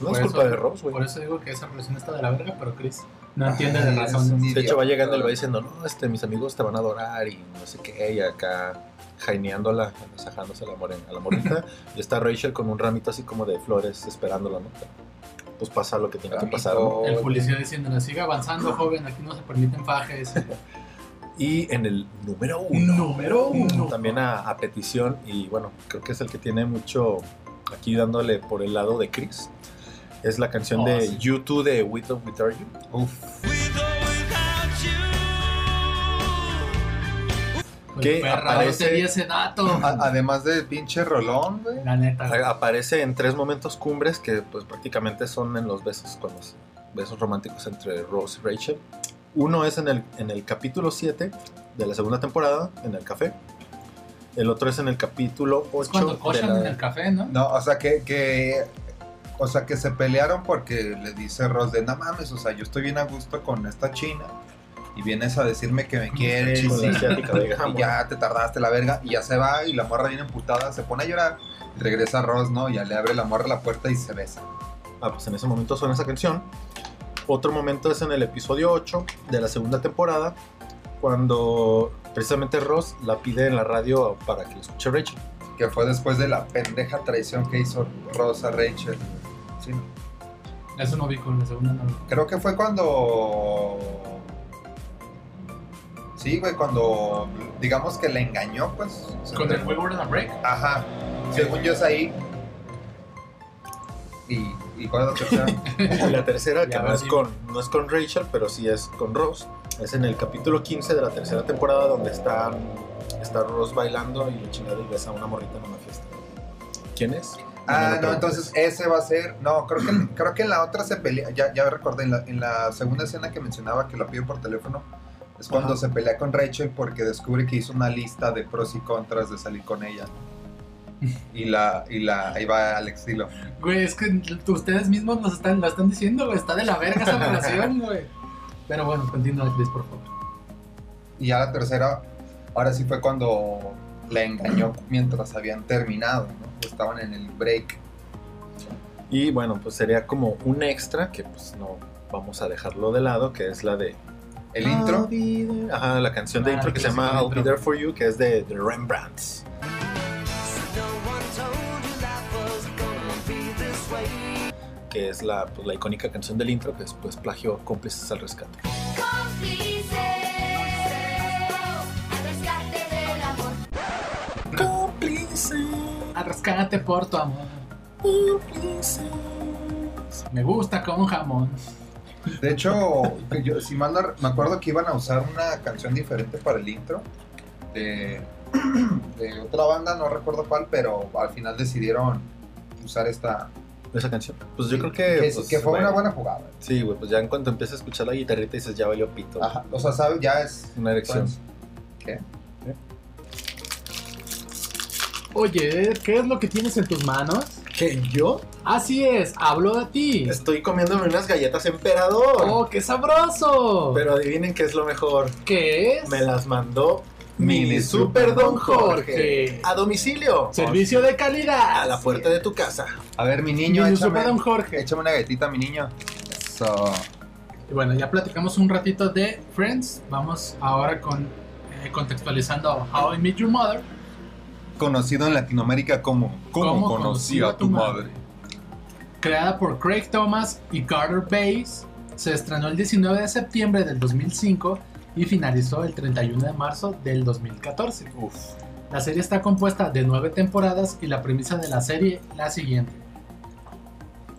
No es culpa eso- de Ross, güey. Por eso digo que esa relación está de la verga, pero Chris no entiende de Ay, razones. es un De hecho, va llegando el güey diciendo, no, este, mis amigos te van a adorar y no sé qué, y acá jaineándola, masajándose a la, a la morrita, y está Rachel con un ramito así como de flores esperándola, ¿no? Pues pasa lo que tiene que pasar, ¿no? El policía diciéndole, sigue avanzando, joven, aquí no se permiten fajes. Y en el número uno, Número uno. también a, a petición, y bueno, creo que es el que tiene mucho aquí dándole por el lado de Chris, es la canción Oh, de sí. YouTube de With or Without You. Uf, Que Perra, aparece- ese dato. a- además de pinche rolón, güey. La neta. Aparece en tres momentos cumbres que pues prácticamente son en los besos, con los besos románticos entre Rose y Rachel. Uno es en el, en el capítulo 7 de la segunda temporada, en el café. El otro es en el capítulo 8 Es cuando de la- en el café, ¿no? No, o sea que, que o sea que se pelearon porque le dice Ross de no mames, o sea, yo estoy bien a gusto con esta china y vienes a decirme que me quieres la y, ya te tardaste la verga y ya se va y la morra viene emputada, se pone a llorar y regresa Ross, ¿no? Y ya le abre la morra la puerta y se besa. Ah, pues en ese momento suena esa canción. Otro momento es en el episodio 8 de la segunda temporada, cuando precisamente Ross la pide en la radio para que lo escuche Rachel. Que fue después de la pendeja traición que hizo Ross a Rachel. Sí, ¿no? Eso no vi con la segunda, no vi. Creo que fue cuando. Sí, güey, cuando. Digamos que le engañó, pues. Con el te- We Were on a Break. Ajá. Según yo es ahí. ¿Y, y cuál es la tercera? La tercera, que Ya no es, con, no es con Rachel, pero sí es con Ross. Es en el capítulo 15 de la tercera temporada donde está, está Ross bailando y la chingada y besa a una morrita en una fiesta. ¿Quién es? Ah, no, entonces ese va a ser. No, creo que, creo que en la otra se pelea. Ya, ya recordé, en la, en la segunda escena que mencionaba que lo pido por teléfono. Es cuando Ajá. se pelea con Rachel porque descubre que hizo una lista de pros y contras de salir con ella. Y la, y la, ahí va Alex Dilo. Güey, es que ustedes mismos nos están, lo están diciendo, güey. Está de la verga esa relación, güey. Pero bueno, continúa, Chris, por favor. Y ya la tercera, ahora sí fue cuando la engañó mientras habían terminado, ¿no? Estaban en el break. Y bueno, pues sería como un extra que pues no vamos a dejarlo de lado, que es la de El I'll intro. Ajá, la canción de Ah, intro que se llama I'll. Be There For You, que es de, de Rembrandts. Que es la, pues, la icónica canción del intro que después plagió Cómplices al Rescate. Cómplices, Arrascate por tu amor. Me gusta con jamón. De hecho, yo, si mal no me acuerdo que iban a usar una canción diferente para el intro de, de otra banda, no recuerdo cuál, pero al final decidieron usar esta. Esa canción. Pues yo creo que. que, pues, que fue una buena jugada. Sí, güey, pues ya en cuanto empiezas a escuchar la guitarrita dices, ya valió pito. Ajá, o sea, ¿sabes? Ya es. Una erección. pues, ¿Qué? Oye, ¿qué es lo que tienes en tus manos? ¿Qué? ¿Yo? Así es, hablo de ti. Estoy comiéndome unas galletas emperador. ¡Oh, qué sabroso! Pero adivinen qué es lo mejor. ¿Qué es? Me las mandó Mini Super Don Jorge. A domicilio. Servicio de calidad. A la puerta de tu casa. A ver, mi niño, Mini échame, Super Don Jorge. échame una galletita, mi niño. Eso. Y bueno, ya platicamos un ratito de Friends. Vamos ahora con eh, contextualizando How I Met Your Mother. Conocido en Latinoamérica como ¿Cómo conocí a tu madre? Creada por Craig Thomas y Carter Bays, se estrenó el 19 de septiembre del 2005 y finalizó el 31 de marzo del 2014. Uf. La serie está compuesta de nueve temporadas y la premisa de la serie la siguiente.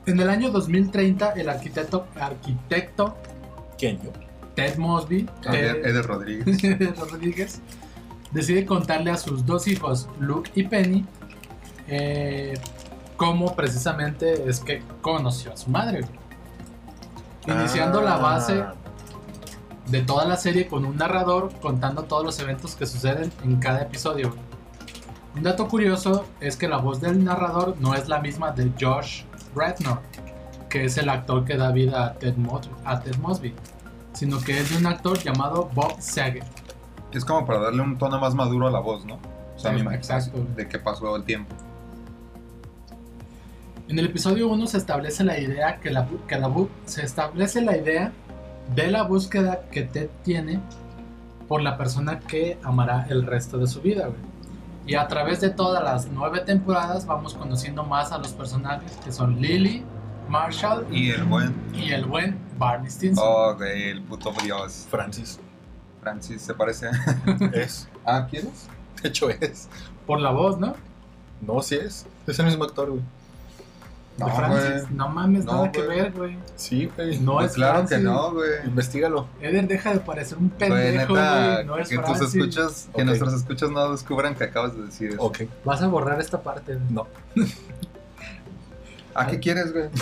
En el año 2030, el arquitecto, arquitecto ¿Quién yo? Ted Mosby Eder Rodríguez. Rodríguez decide contarle a sus dos hijos, Luke y Penny, eh, cómo precisamente es que conoció a su madre. Iniciando la base Ah, de toda la serie con un narrador contando todos los eventos que suceden en cada episodio. Un dato curioso es que la voz del narrador no es la misma de Josh Radnor, que es el actor que da vida a Ted, Mos- a Ted Mosby, sino que es de un actor llamado Bob Saget. Es como para darle un tono más maduro a la voz, ¿no? O sea, Sí, me imagino exacto. de que pasó el tiempo. En el episodio 1 se establece la idea que la, que la se establece la idea de la búsqueda que Ted tiene por la persona que amará el resto de su vida. güey. Y a través de todas las nueve temporadas vamos conociendo más a los personajes que son Lily, Marshall Y el buen. y el buen Barney Stinson. Oh, güey, el puto Dios. Francis. Francis, ¿se parece? Es. ah, ¿quieres? De hecho es. Por la voz, ¿no? No, sí es. Es el mismo actor, güey. De No, Francis. No mames, No, nada que ver, güey. Sí, güey. No Pues es claro Francis. que no, güey. Investígalo. Eder deja de parecer un pendejo, güey. No es que tus que nuestros escuchas no descubran que acabas de decir eso. Ok. Vas a borrar esta parte. güey. No. ¿A qué quieres, güey?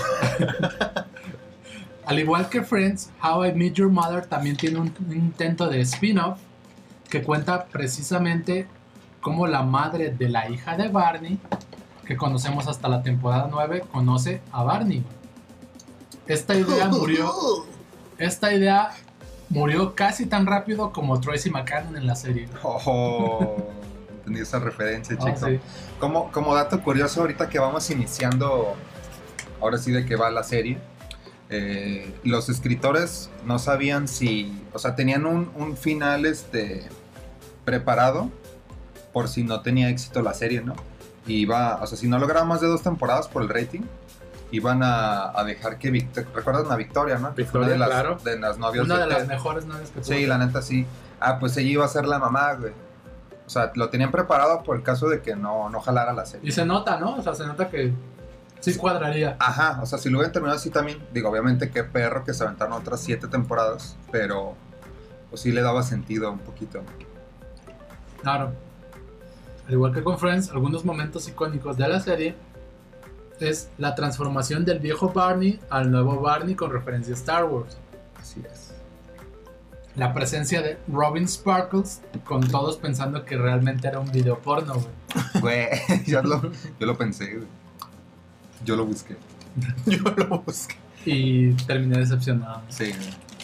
Al igual que Friends, How I Met Your Mother también tiene un, un intento de spin-off que cuenta precisamente cómo la madre de la hija de Barney, que conocemos hasta la temporada 9, conoce a Barney. Esta idea murió, esta idea murió casi tan rápido como Tracy McCann en la serie. Oh, entendí esa referencia, Ah, chico. sí. Como, como dato curioso, ahorita que vamos iniciando, ahora sí de qué va la serie, eh, los escritores no sabían si, o sea, tenían un, un final este, preparado por si no tenía éxito la serie, ¿no? Y iba, o sea, si no lograba más de dos temporadas por el rating, iban a, a dejar que Victoria, ¿recuerdan a Victoria, no? Fue una Victoria, de las, claro. de las novias Una de las Ted. mejores novias que tuvo. Sí, la neta sí. Ah, pues ella iba a ser la mamá, güey. O sea, lo tenían preparado por el caso de que no, no jalara la serie. Y se nota, ¿no? O sea, se nota que sí cuadraría. Ajá, o sea, si lo hubieran terminado así también, digo, obviamente qué perro que se aventaron otras siete temporadas, pero pues sí le daba sentido un poquito. Claro. Al igual que con Friends, algunos momentos icónicos de la serie es la transformación del viejo Barney al nuevo Barney con referencia a Star Wars. Así es. La presencia de Robin Sparkles, con todos pensando que realmente era un video porno, güey. Güey, yo lo, yo lo pensé, güey. Yo lo busqué. Yo lo busqué. Y terminé decepcionado. Sí.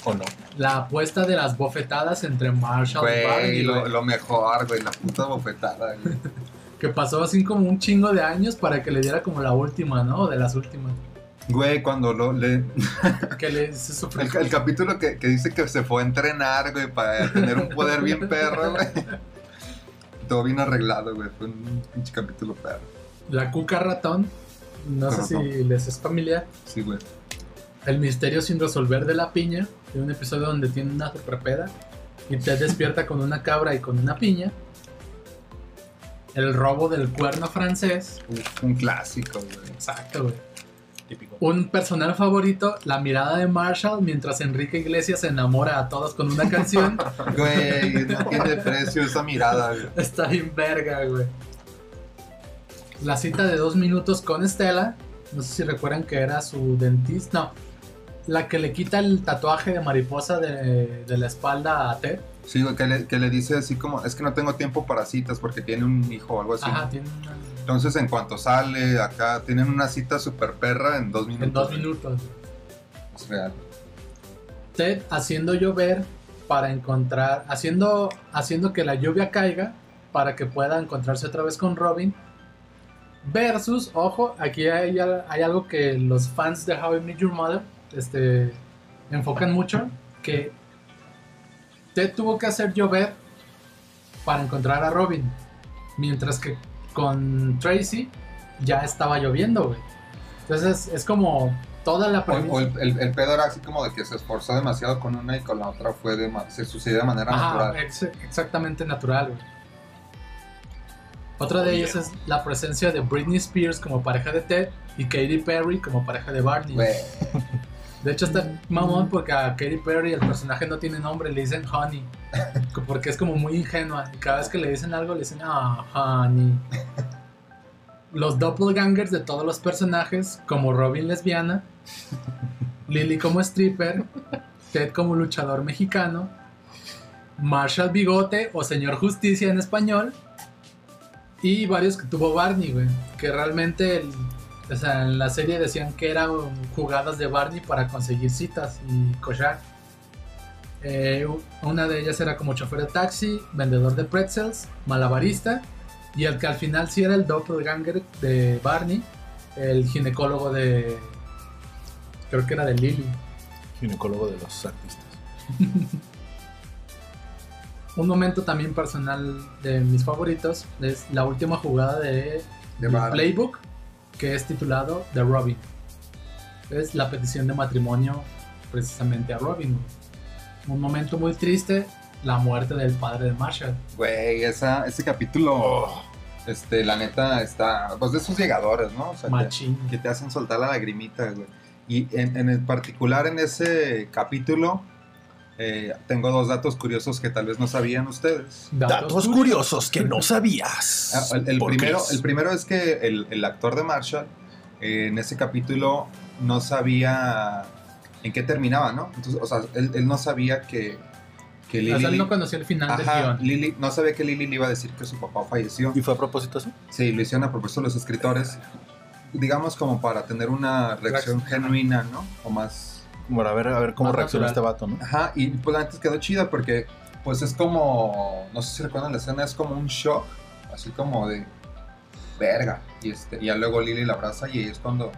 ¿O no? La apuesta de las bofetadas entre Marshall y Barney, lo, güey, lo mejor, güey, la puta bofetada, güey. que pasó así como un chingo de años para que le diera como la última, ¿no? O de las últimas. Güey, cuando lo, le, Que le dice su el, el capítulo que, que dice que se fue a entrenar, güey, para tener un poder bien perro, güey. Todo bien arreglado, güey. Fue un pinche capítulo perro. La cuca ratón. No sé si les es familiar. Sí, güey. El misterio sin resolver de la piña. Hay un episodio donde tiene una superpeda. Y te despierta con una cabra y con una piña. El robo del cuerno francés. Uf, un clásico, güey. Exacto, güey. Típico. Un personal favorito, la mirada de Marshall mientras Enrique Iglesias se enamora a todos con una canción. Güey, no tiene precio esa mirada, güey. Está bien verga, güey. La cita de dos minutos con Estela. No sé si recuerdan que era su dentista. No. La que le quita el tatuaje de mariposa de, de la espalda a Ted. Sí, güey, que le, que le dice así como, es que no tengo tiempo para citas porque tiene un hijo o algo así. Ajá, tiene una- Entonces, en cuanto sale acá, tienen una cita super perra en dos minutos. en dos minutos. Es real. Ted haciendo llover para encontrar, haciendo, haciendo que la lluvia caiga para que pueda encontrarse otra vez con Robin. Versus, ojo, aquí hay, al- hay algo que los fans de How I Met Your Mother este, enfocan mucho, que Ted tuvo que hacer llover para encontrar a Robin, mientras que con Tracy ya estaba lloviendo, güey. Entonces es como toda la premisa. o el, el- el pedo era así como de que se esforzó demasiado con una y con la otra fue de se sucedió de manera natural. ex- exactamente natural, güey. Otra de ellas es la presencia de Britney Spears como pareja de Ted y Katy Perry como pareja de Barney. De hecho está mamón porque a Katy Perry el personaje no tiene nombre, le dicen Honey. Porque es como muy ingenua y cada vez que le dicen algo le dicen ah, Honey. Los doppelgangers de todos los personajes como Robin lesbiana, Lily como stripper, Ted como luchador mexicano, Marshall Bigote o Señor Justicia en español y varios que tuvo Barney, güey, que realmente el- o sea, en la serie decían que eran jugadas de Barney para conseguir citas y cochar. Eh, una de ellas era como chofer de taxi, vendedor de pretzels, malabarista y el que al final sí era el doppelganger de Barney, el ginecólogo de creo que era de Lily. Ginecólogo de los artistas. Un momento también personal de mis favoritos es la última jugada de, Barney. Playbook, que es titulado The Robin. Es la petición de matrimonio precisamente a Robin. Un momento muy triste, la muerte del padre de Marshall. güey, esa, ese capítulo, este, la neta, está, pues de esos llegadores, ¿no? O sea, que, Machín. que te hacen soltar la lagrimita, güey. Y en, en el particular en ese capítulo, eh, tengo dos datos curiosos que tal vez no sabían ustedes. Datos curiosos que no sabías. Ah, El, el ¿Por qué primero, es? el primero es que el, el actor de Marshall eh, en ese capítulo no sabía en qué terminaba, ¿no? Entonces, o sea, él, él no sabía que, que O sea, Lily... él no conocía el final del Ajá, guion. Lily, no sabía que Lily le iba a decir que su papá falleció. ¿Y fue a propósito eso? Sí, lo hicieron a propósito los escritores, digamos como para tener una reacción Reacción. genuina, ¿no? O más... Bueno, a ver, a ver cómo Más reacciona natural. este vato, ¿no? Ajá, y pues antes quedó chida porque pues es como, no sé si recuerdan la escena, es como un shock, así como de verga. Y, este, y ya luego Lily la abraza y es cuando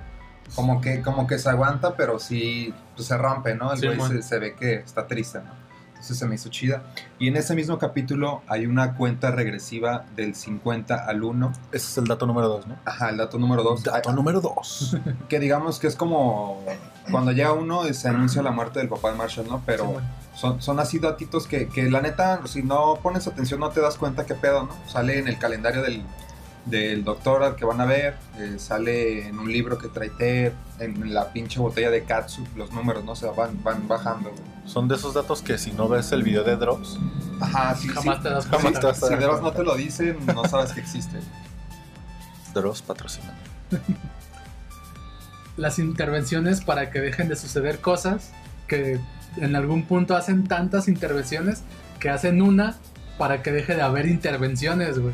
como que, como que se aguanta, pero sí pues, se rompe, ¿no? El Sí, güey se, se ve que está triste, ¿no? Entonces se me hizo chida. Y en ese mismo capítulo hay una cuenta regresiva del 50 al 1. Ese es el dato número dos, ¿no? Ajá, el dato número 2. Dato número dos. Que digamos que es como cuando llega uno y se anuncia la muerte del papá de Marshall, ¿no? Pero Sí, bueno. son, son así datitos que, que la neta, si no pones atención no te das cuenta qué pedo, ¿no? Sale en el calendario del, del doctor al que van a ver, eh, sale en un libro que trae Ted, en la pinche botella de Katsu, los números, ¿no? O sea, van, van bajando, güey. Son de esos datos que si no ves el video de Drops, Ajá, sí, Jamás sí. te das Jamás cuenta. Si de verdad no te lo dicen, no sabes que existe. Drops patrocina. Las intervenciones para que dejen de suceder cosas que en algún punto hacen tantas intervenciones que hacen una para que deje de haber intervenciones, güey.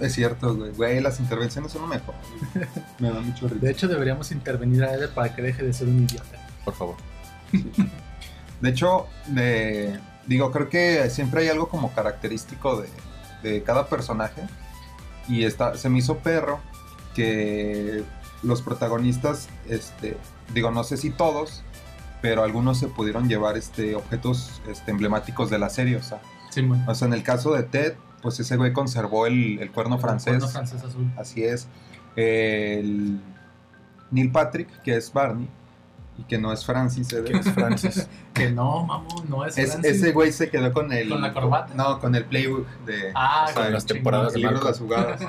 Es cierto, güey. Güey, las intervenciones son lo mejor. Me da mucho risa. De hecho, deberíamos intervenir a él para que deje de ser un idiota. Por favor. De hecho, de- digo, creo que siempre hay algo como característico de, de cada personaje. Y está, se me hizo perro que los protagonistas, este, digo, no sé si todos, pero algunos se pudieron llevar este, objetos este, emblemáticos de la serie. O sea, Sí, o sea, en el caso de Ted, pues ese güey conservó el, el cuerno francés. Cuerno francés azul. Así es. El Neil Patrick, que es Barney, y que no es Francis. ¿eh? ¿Quién es Francis? Que no, mamón, no es, Es- Francis. ese güey se quedó con el. Con la corbata. No, con el playbook de. Ah, o sea, con las temporadas el de las jugadas.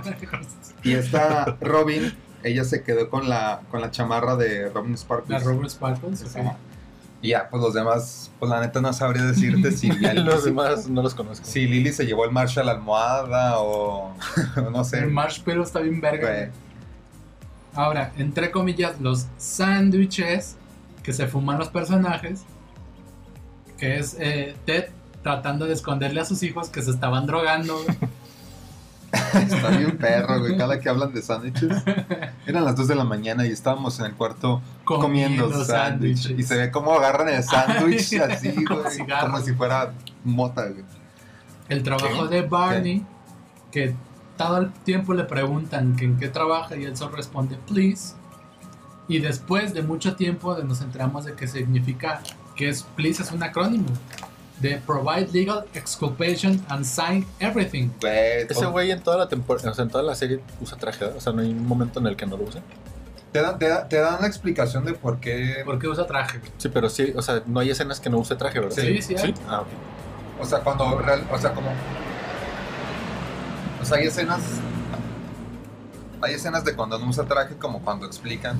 Y esta Robin, ella se quedó con la, con la chamarra de Robin Sparkles. La Robert Sparkles. ok. Ajá. Y ya, pues los demás, pues la neta no sabría decirte si, Los demás no los conozco. si Lily se llevó el Marshall almohada o, no sé. El marshmallow está bien verga. Güey. Ahora, entre comillas, los sándwiches que se fuman los personajes, que es eh, Ted tratando de esconderle a sus hijos que se estaban drogando. Está bien perro, güey. Cada que hablan de sándwiches. Eran las 2 de la mañana y estábamos en el cuarto comiendo, Comiendo sándwich. sándwiches. Y se ve cómo agarran el sándwich así, Como güey. Como si fuera mota, güey. El trabajo ¿Qué? de Barney, que todo el tiempo le preguntan que en qué trabaja y él solo responde please. Y después de mucho tiempo de nos enteramos de qué significa, que es please es un acrónimo de provide legal exculpation and sign everything. Ese güey en toda la temporada, o sea, en toda la serie usa traje, o sea, no hay un momento en el que no lo use. Te, dan- te, da- te dan la explicación de por qué. ¿Por qué usa traje? Sí, pero sí, o sea, no hay escenas que no use traje, ¿verdad? Sí, sí hay. Ah, ok. O sea, cuando. real- o sea, como. O sea, hay escenas. Hay escenas de cuando no usa traje, como cuando explican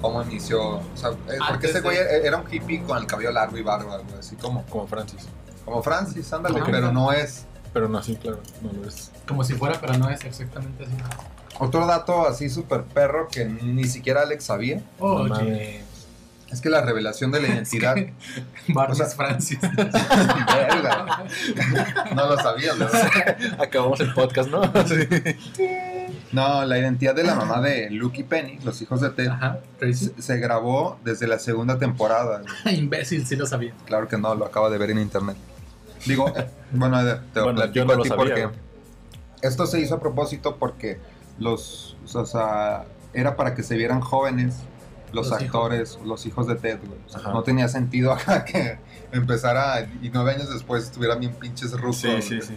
cómo inició. O sea, eh, porque ese de- güey era un hippie con el cabello largo y barba, güey, así como. Como Francis. Como Francis, ándale, pero no es. Pero no, sí, claro, no lo es. Como si fuera, pero no es exactamente así. Otro dato así súper perro que ni siquiera Alex sabía Oh, No es que la revelación de la identidad. Barney O sea- es Francis. Verga. No lo sabías, ¿verdad? Acabamos el podcast, ¿no? Sí. No, la identidad de la mamá de Luke y Penny, los hijos de Ted, Ajá, se, se grabó desde la segunda temporada. Imbécil, sí lo sabía. Claro que no, lo acabo de ver en internet. Digo, eh, bueno, te lo Bueno, platico yo no a lo ti sabía, porque esto se hizo a propósito porque los, o sea, era para que se vieran jóvenes los, Los actores, los hijos de Ted, güey. O sea, Ajá. no tenía sentido acá que empezara y nueve años después estuvieran bien pinches rucos. Sí, sí, sí.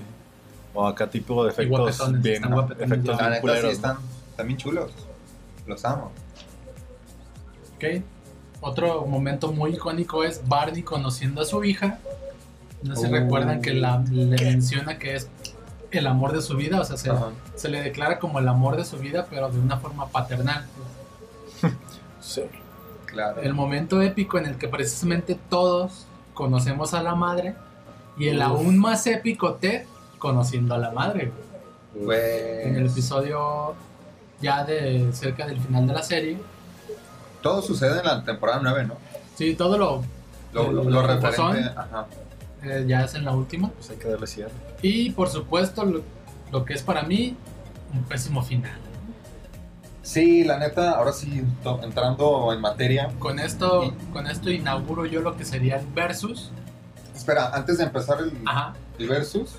O acá tipo de efectos bien, efectos bien están, están bien chulos. Los amo. Ok. Otro momento muy icónico es Barney conociendo a su hija. No se Oh. recuerdan que la, le menciona que es el amor de su vida, o sea, se, le declara como el amor de su vida, pero de una forma paternal. Sí. Claro. El momento épico en el que precisamente todos conocemos a la madre y el Uf. aún más épico Ted conociendo a la madre. Güey. En el episodio ya de cerca del final de la serie, Todo sucede en la temporada 9, ¿no? sí, todo lo Lo, lo, referente. Ajá. Eh, ya es en la última. Pues hay que darle cierre. Y por supuesto, lo, lo que es para mí un pésimo final. Sí, la neta, ahora sí, to- entrando en materia. Con esto, con esto inauguro yo lo que sería el versus. Espera, antes de empezar el, versus,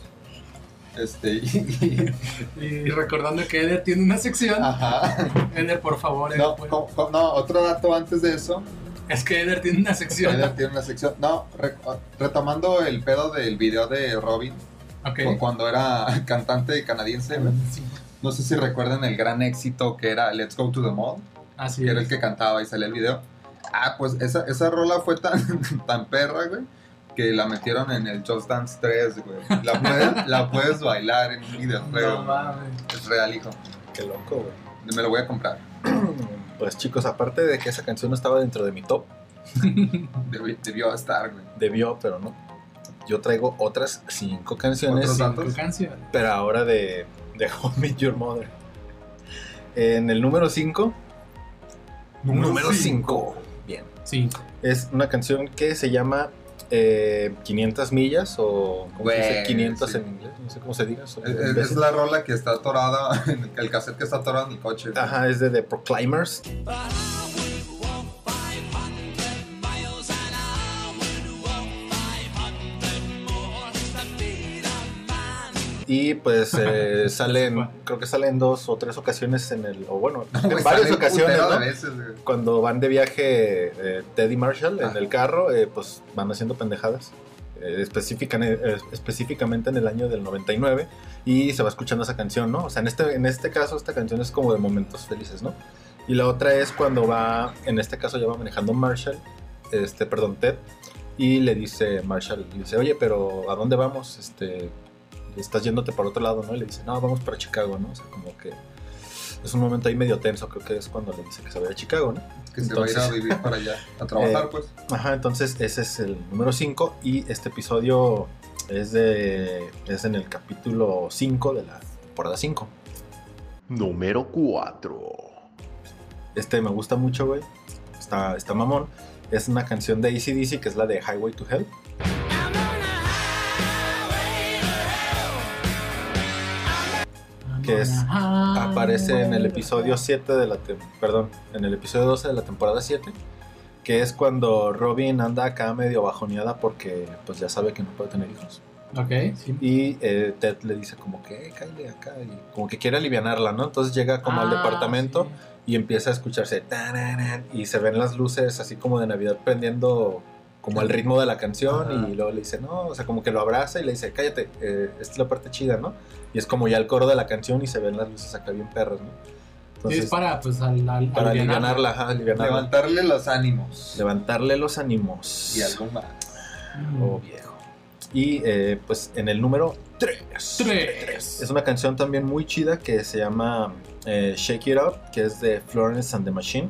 este, y- y- Y recordando que Eder tiene una sección. ajá. Eder, por favor, Eder, No, pues. no, otro dato antes de eso. Es que Eder tiene una sección. Eder tiene una sección. No, re- retomando el pedo del video de Robin, Ok. cu- cuando era cantante canadiense, güey. Sí. no sé si recuerdan el gran éxito que era Let's Go to the Mall. Así que era el que cantaba y salía el video. Ah, pues esa, esa rola fue tan, tan perra, güey, que la metieron en el Just Dance 3, güey. La puedes, la puedes bailar en un No videojuego. mames. es real, hijo. Qué loco, güey. Me lo voy a comprar. Pues chicos, aparte de que esa canción no estaba dentro de mi top, Debi- debió estar, güey. debió, pero no. Yo traigo otras cinco canciones, ¿Otros Cinco datos? canciones. pero ahora de, de Met Your Mother. En el número 5, número 5, bien, Cinco. es una canción que se llama eh, 500 millas o ¿cómo se dice? Güey, 500 sí. en inglés, no sé cómo se diga. Es, es- la rola que está atorada, el cassette que está atorado en el coche. Ajá, es de The Proclaimers. Y pues eh, salen, creo que salen dos o tres ocasiones en el, o bueno, en varias ocasiones. Cuando van de viaje eh, Ted y Marshall en el carro, eh, pues van haciendo pendejadas. eh, específica- eh, específicamente en el año del 99 y se va escuchando esa canción, ¿no? O sea, en este, en este caso esta canción es como de momentos felices, ¿no? Y la otra es cuando va, en este caso ya va manejando Marshall, este, perdón, Ted, y le dice Marshall, le dice, oye, pero ¿a dónde vamos? Este, estás yéndote para otro lado, ¿no? Y le dice, no, vamos para Chicago, ¿no? O sea, como que es un momento ahí medio tenso, creo que es cuando le dice que se vaya a Chicago, ¿no? Que se va a ir a vivir para allá, a trabajar, Eh, pues. Ajá, entonces ese es el número 5 y este episodio es de es en el capítulo 5 de la temporada 5. Número 4. Este me gusta mucho, güey. Está, está mamón. Es una canción de ACDC que es la de Highway to Hell. Que es- Aparece en el episodio 7 de la perdón, en el episodio 12 de la temporada 7, que es cuando Robin anda acá medio bajoneada porque pues ya sabe que no puede tener hijos. Ok, sí. Y eh, Ted le dice como que, eh, cállate acá, y como que quiere alivianarla, ¿no? Entonces llega como al Ah, departamento sí. y empieza a escucharse y se ven las luces así como de Navidad prendiendo como al ritmo de la canción Ajá. y luego le dice, no, o sea, como que lo abraza y le dice, cállate, eh, esta es la parte chida, ¿no? Y es como ya el coro de la canción y se ven las luces acá bien perras, ¿no? Sí, Entonces, es para, pues, al, al- para alivianarla. ajá, alivianarla. Levantarle los ánimos. levantarle los ánimos. Y algo más. Mm. Oh, viejo. Y eh, pues en el número 3. Tres. Es una canción también muy chida que se llama eh, Shake It Up, que es de Florence and the Machine.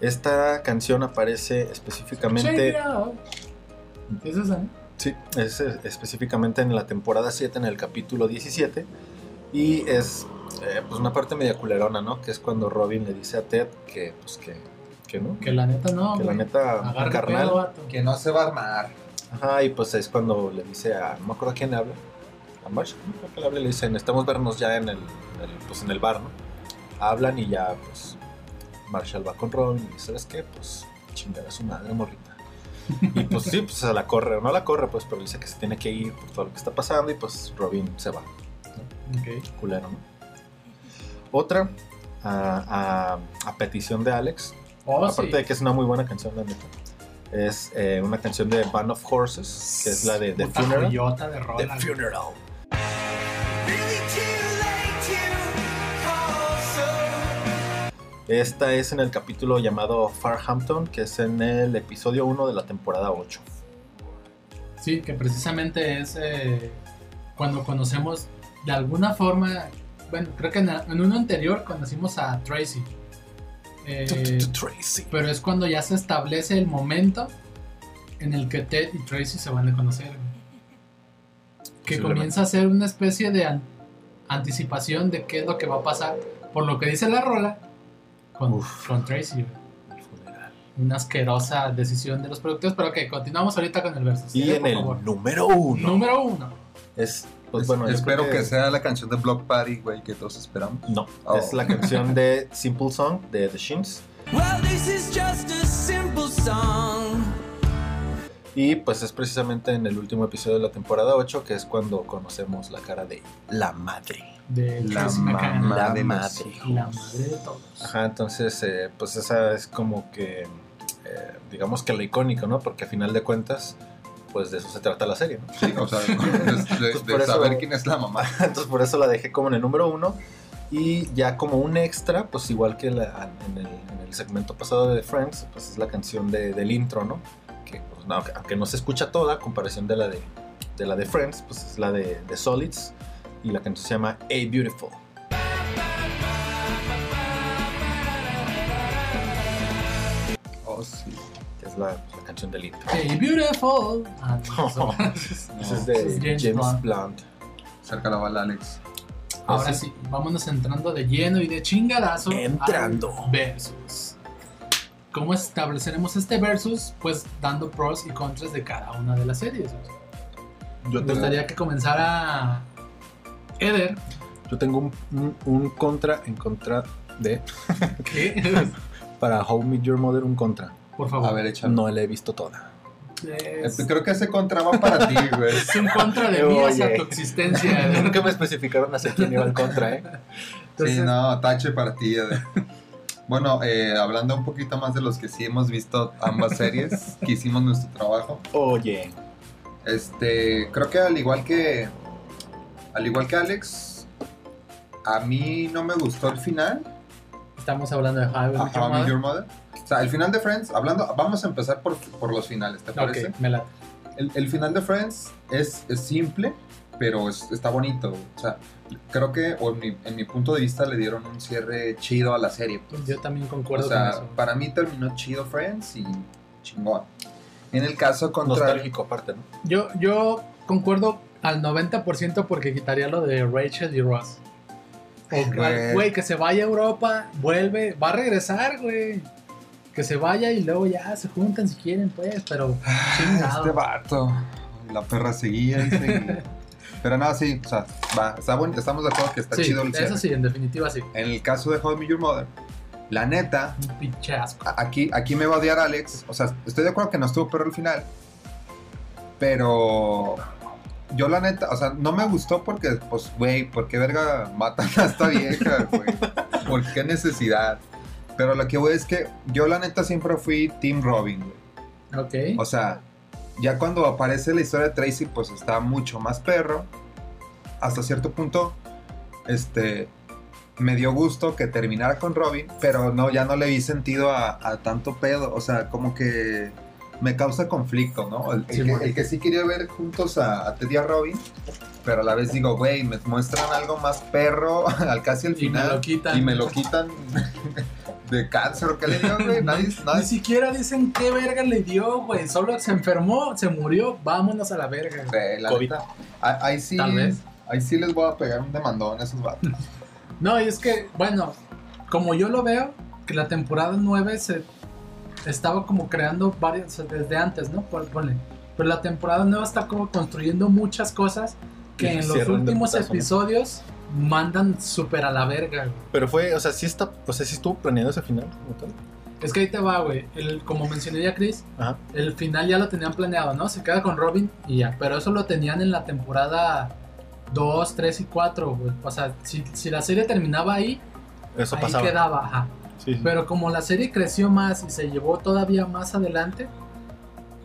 Esta canción aparece Shake it específicamente. ¿Es esa, sí, es específicamente en la temporada 7, en el capítulo 17. Y es eh, pues una parte media culerona, ¿no? Que es cuando Robin le dice a Ted que, pues que, que no, Que la neta no, que la neta, Agarra carnal. pedo. Que no se va a armar. Ajá, y pues es cuando le dice a, no me acuerdo a quién le habla, a Marshall, no creo que le habla y le dice, necesitamos vernos ya en el, en el, pues en el bar, ¿no? Hablan y ya, pues, Marshall va con Robin y dice, ¿sabes qué? Pues, chingar a su madre, morrita. Y pues sí, pues se la corre, no la corre, pues, pero dice que se tiene que ir por todo lo que está pasando y pues Robin se va, Ok. culero, ¿no? Otra, a, a- a petición de Alex, Oh, aparte sí. de que es una muy buena canción, la neta. Es eh, una canción de Band of Horses, que es la de The Funeral. de rola, güey. Funeral. Esta es en el capítulo llamado Farhampton, que es en el episodio 1 de la temporada 8. Sí, que precisamente es eh, cuando conocemos de alguna forma, bueno, creo que en, en uno anterior conocimos a Tracy. Eh, Tracy. pero es cuando ya se establece el momento en el que Ted y Tracy se van a conocer. Que comienza a ser una especie de an- anticipación de qué es lo que va a pasar, por lo que dice la rola, con, Uf. con Tracy. Una asquerosa decisión de los productores, pero que continuamos ahorita con el verso. Y ¿sí? en Por el favor. número 1 Número uno. es, pues Es- bueno, yo espero que... sea la canción de Block Party, güey, que todos esperamos. No, Oh. es la canción de Simple Song de The Shins. Well, this is just a simple song. Y pues es precisamente en el último episodio de la temporada 8 que es cuando conocemos la cara de la madre. De La mamá La de madre. La madre de todos. Ajá, entonces, eh, pues esa es como que, eh, digamos que lo icónico, ¿no? Porque a final de cuentas, pues de eso se trata la serie, ¿no? Sí, o sea, de, de- de por eso- saber quién es la mamá. Entonces por eso la dejé como en el número uno. Y ya como un extra, pues igual que la- en, el, en el segmento pasado de Friends, pues es la canción de- del intro, ¿no? Que pues, no, aunque, aunque no se escucha toda, a comparación de la de, de la de Friends, pues es la de, de Solids. Y la canción se llama A Beautiful. Oh, sí. Que es la, la canción del intro. Hey, beautiful. Ah, no, es de es James James, Blunt. Blunt. Cerca la bala, Alex. Ahora Ese- sí, vámonos entrando de lleno y de chingadazo. Entrando. Versus. ¿Cómo estableceremos este versus? Pues dando pros y contras de cada una de las series. Yo Me gustaría que comenzara Eder. yo tengo un, un- un contra en contra de. ¿Qué? Para How Meet Your Mother, un contra. Por favor. A ver, échalo. No la he visto toda. Es, Creo que ese contra va para ti, güey. es un contra de mí hacia Oye. tu existencia. güey. Nunca me especificaron hacia quién iba en contra, ¿eh? Entonces, sí, no, tache para ti. eh. Bueno, eh, hablando un poquito más de los que sí hemos visto ambas series, que hicimos nuestro trabajo. Oye. Este, creo que al igual que al igual que Alex, a mí no me gustó el final. Estamos hablando de How I Met Your Mother. Your Mother. O sea, el final de Friends, hablando, vamos a empezar por, por los finales, ¿te parece? Ok, me la. El, el final de Friends es, es simple, pero es- está bonito. O sea, creo que o en, mi, en mi punto de vista le dieron un cierre chido a la serie. pues. Yo también O concuerdo sea, con eso. para mí terminó chido Friends y chingón. En el caso contra... Nostálgico aparte, ¿no? Yo, yo concuerdo al 90% porque quitaría lo de Rachel y Ross. Güey. Que se vaya a Europa, vuelve, va a regresar, güey. Que se vaya y luego ya se juntan si quieren, pues, pero chingado. Este vato. La perra seguía y seguía. Pero no, sí, o sea, va, está bueno, estamos de acuerdo que está sí, chido el cierre. eso sí, en definitiva sí. En el caso de How I Met Your Mother, la neta, Un pinche asco. a- aquí, aquí me va a odiar Alex. O sea, estoy de acuerdo que no estuvo perro el final. Pero yo la neta, o sea, no me gustó porque, pues, güey, ¿por qué verga matan a esta vieja, güey? ¿Por qué necesidad? Pero lo que voy es que yo la neta siempre fui Team Robin, güey. Ok. O sea, ya cuando aparece la historia de Tracy, pues está mucho más perro. Hasta cierto punto, este, me dio gusto que terminara con Robin, pero no, ya no le vi sentido a, a tanto pedo. O sea, como que me causa conflicto, ¿no? El, el Sí, que, el sí quería ver juntos a, a Ted y a Robin, pero a la vez digo, güey, me muestran algo más perro al casi al Y me final. lo quitan. Y me lo quitan de cáncer qué le dio, güey. Nadie, Ni siquiera dicen qué verga le dio, güey. Solo se enfermó, se murió, vámonos a la verga. güey. Güey, la COVID. neta, ahí, ahí sí, Tal vez. ahí sí les voy a pegar un demandón a esos vatos. No, y es que, bueno, como yo lo veo, que la temporada 9 se estaba como creando varias, desde antes, ¿no? Pon- Ponle. Pero la temporada 9 está como construyendo muchas cosas que en los últimos episodios mandan súper a la verga, güey. Pero fue, o sea, sí está, o sea, sí estuvo planeado ese final. como tal. Es que ahí te va, güey. El- Como mencioné ya Chris, Ajá. el final ya lo tenían planeado, ¿no? Se queda con Robin y ya. Pero eso lo tenían en la temporada 2, 3 y 4, güey. O sea, si, si la serie terminaba ahí, Eso ahí pasaba. quedaba, ajá. Sí. Pero como la serie creció más y se llevó todavía más adelante,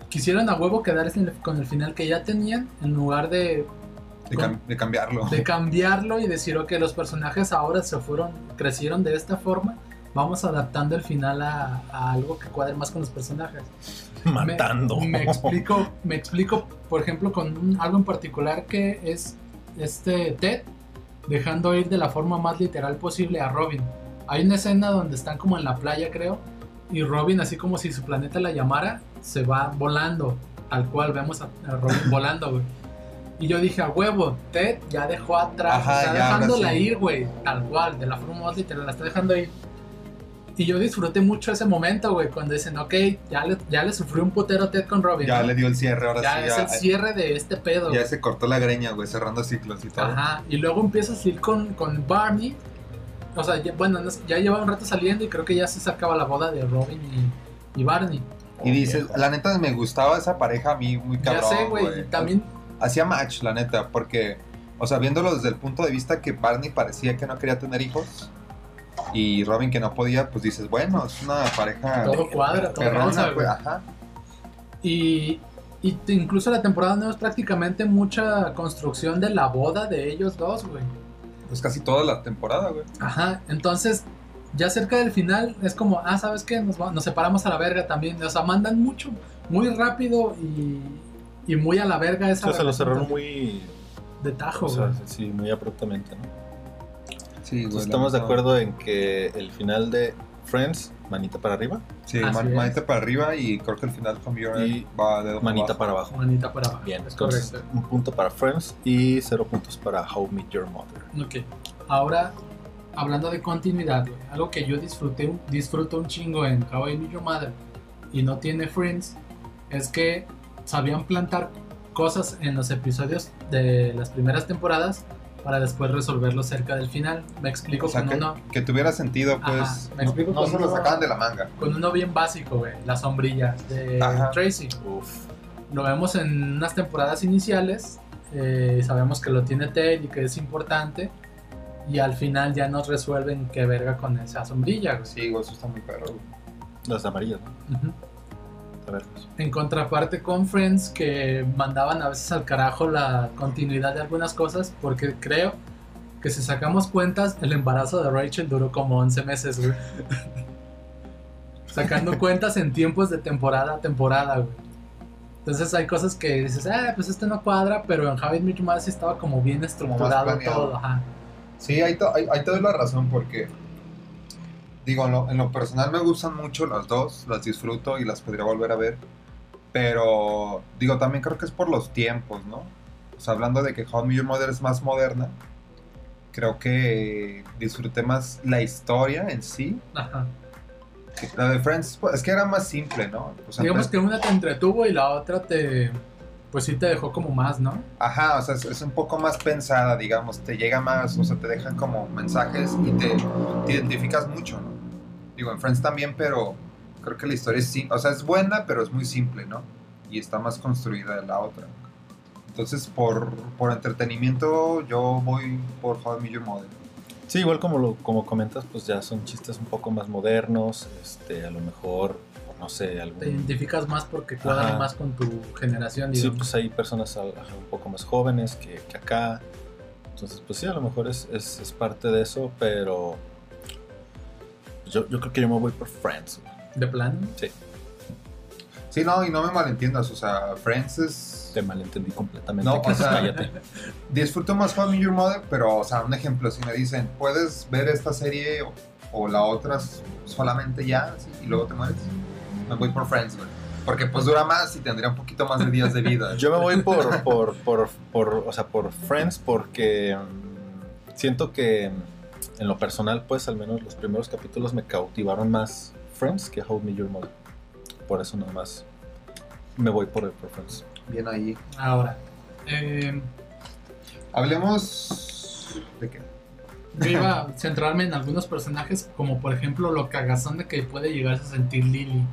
quisieron a huevo quedarse con el final que ya tenían en lugar de, De, cam- de cambiarlo. de cambiarlo y decir, ok, los personajes ahora se fueron, crecieron de esta forma, vamos adaptando el final a, a algo que cuadre más con los personajes. Me- Matando. Me, explico, me explico, por ejemplo, con un- algo en particular que es este Ted dejando ir de la forma más literal posible a Robin. Hay una escena donde están como en la playa, creo, y Robin, así como si su planeta la llamara, se va volando, tal cual vemos a, Robin volando, güey. Y yo dije, a huevo, Ted ya dejó atrás, Ajá, está dejándola sí. ir, güey, tal cual, de la forma más literal, la está dejando ir. Y yo disfruté mucho ese momento, güey, cuando dicen, ok, ya le, ya le sufrió un putero Ted con Robin. Ya ¿no? le dio el cierre, ahora Ya sí. es Ya, el cierre de este pedo. ya se cortó la greña, güey, cerrando ciclos y todo. Ajá. Y luego empiezas a ir con, con Barney. O sea, ya- bueno, ya lleva un rato saliendo y creo que ya se sacaba la boda de Robin y, y Barney. Y dices, Viejo. la neta me gustaba esa pareja a mí muy cabrón. ya sé, güey. y También, Hacía match, la neta, porque, o sea, viéndolo desde el punto de vista que Barney parecía que no quería tener hijos y Robin que no podía, pues dices, bueno, es una pareja todo cuadra, todo perrona, pues, güey. ajá. Y, y incluso la temporada no es prácticamente mucha construcción de la boda de ellos dos, güey. Pues casi toda la temporada, güey. Ajá, entonces ya cerca del final es como, ah, ¿sabes qué? Nos, nos separamos a la verga también. O sea, mandan mucho, muy rápido y, y muy a la verga O esa sea, se lo cerraron muy, de tajo, o sea, güey. sí, muy abruptamente, ¿no? Sí, Entonces, estamos de acuerdo en que el final de Friends, manita para arriba, Sí, man- manita para arriba y creo que el final con Bjorn Y va de manita para abajo. Manita para abajo. Bien, es entonces, correcto. un punto para Friends y cero puntos para How I Met Your Mother. Ok. Ahora, hablando de continuidad, güey, algo que yo disfruté, un- disfruto un chingo en How I Met Your Mother y no tiene Friends, es que sabían plantar cosas en los episodios de las primeras temporadas para después resolverlo cerca del final. Me explico O sea, con que, uno. que tuviera sentido, pues. Ajá, me no- explico no, se lo sacaban de la manga. Con uno bien básico, güey, la sombrilla de Ajá. Tracy. Uf. lo vemos en unas temporadas iniciales, eh, sabemos que lo tiene Ted y que es importante, y al final ya nos resuelven qué verga con esa sombrilla. güey. Sí, güey, eso está muy perro. güey. Las amarillas, ¿no? Ujú. A En contraparte con Friends, que mandaban a veces al carajo la continuidad de algunas cosas, porque creo que si sacamos cuentas, el embarazo de Rachel duró como 11 meses, güey. Sacando cuentas en tiempos de temporada a temporada, güey. Entonces hay cosas que dices, ah, pues este no cuadra, pero en How I Met Your Mother sí estaba como bien estructurado todo, ajá. Sí, ahí, to- ahí, ahí te doy la razón porque, digo, en lo, en lo personal me gustan mucho las dos, las disfruto y las podría volver a ver, pero, digo, también creo que es por los tiempos, ¿no? O sea, hablando de que How Your Mother es más moderna, creo que disfruté más la historia en sí. Ajá. La de Friends, pues, es que era más simple, ¿no? O sea, Digamos que una te entretuvo y la otra te, pues sí te dejó como más, ¿no? Ajá, o sea, es, es un poco más pensada, digamos, te llega más, o sea, te dejan como mensajes y te, te identificas mucho, ¿no? Digo, en Friends también, pero creo que la historia es, sim- o sea, es buena, pero es muy simple, ¿no? Y está más construida de la otra. Entonces, por, por entretenimiento, yo voy por How I Met Your Mother. Sí, igual como lo como comentas, pues ya son chistes un poco más modernos, este, a lo mejor, no sé, algún... Te identificas más porque cuadran Ajá. más con tu generación, Sí, digamos. pues hay personas a- un poco más jóvenes que, que acá. Entonces, pues sí, a lo mejor es, es, es parte de eso, pero yo, yo creo que yo me voy por Friends. De plano. Sí, no, y no me malentiendas, o sea, Friends es... Te malentendí completamente. No, que o sea, cállate. disfruto más Met Your Mother, pero, o sea, un ejemplo, si me dicen, ¿puedes ver esta serie o, o la otra solamente ya así, y luego te mueres? Me voy por Friends, güey. Porque pues dura más y tendría un poquito más de días de vida. Yo me voy por, por, por, por, o sea, por Friends porque mm, siento que en lo personal, pues al menos los primeros capítulos me cautivaron más Friends que How I Met Your Mother. Por eso nada más me voy por, por Friends. Bien ahí. Ahora, eh, Hablemos de qué. yo iba a centrarme en algunos personajes, como por ejemplo lo cagazón de que puede llegarse a sentir Lily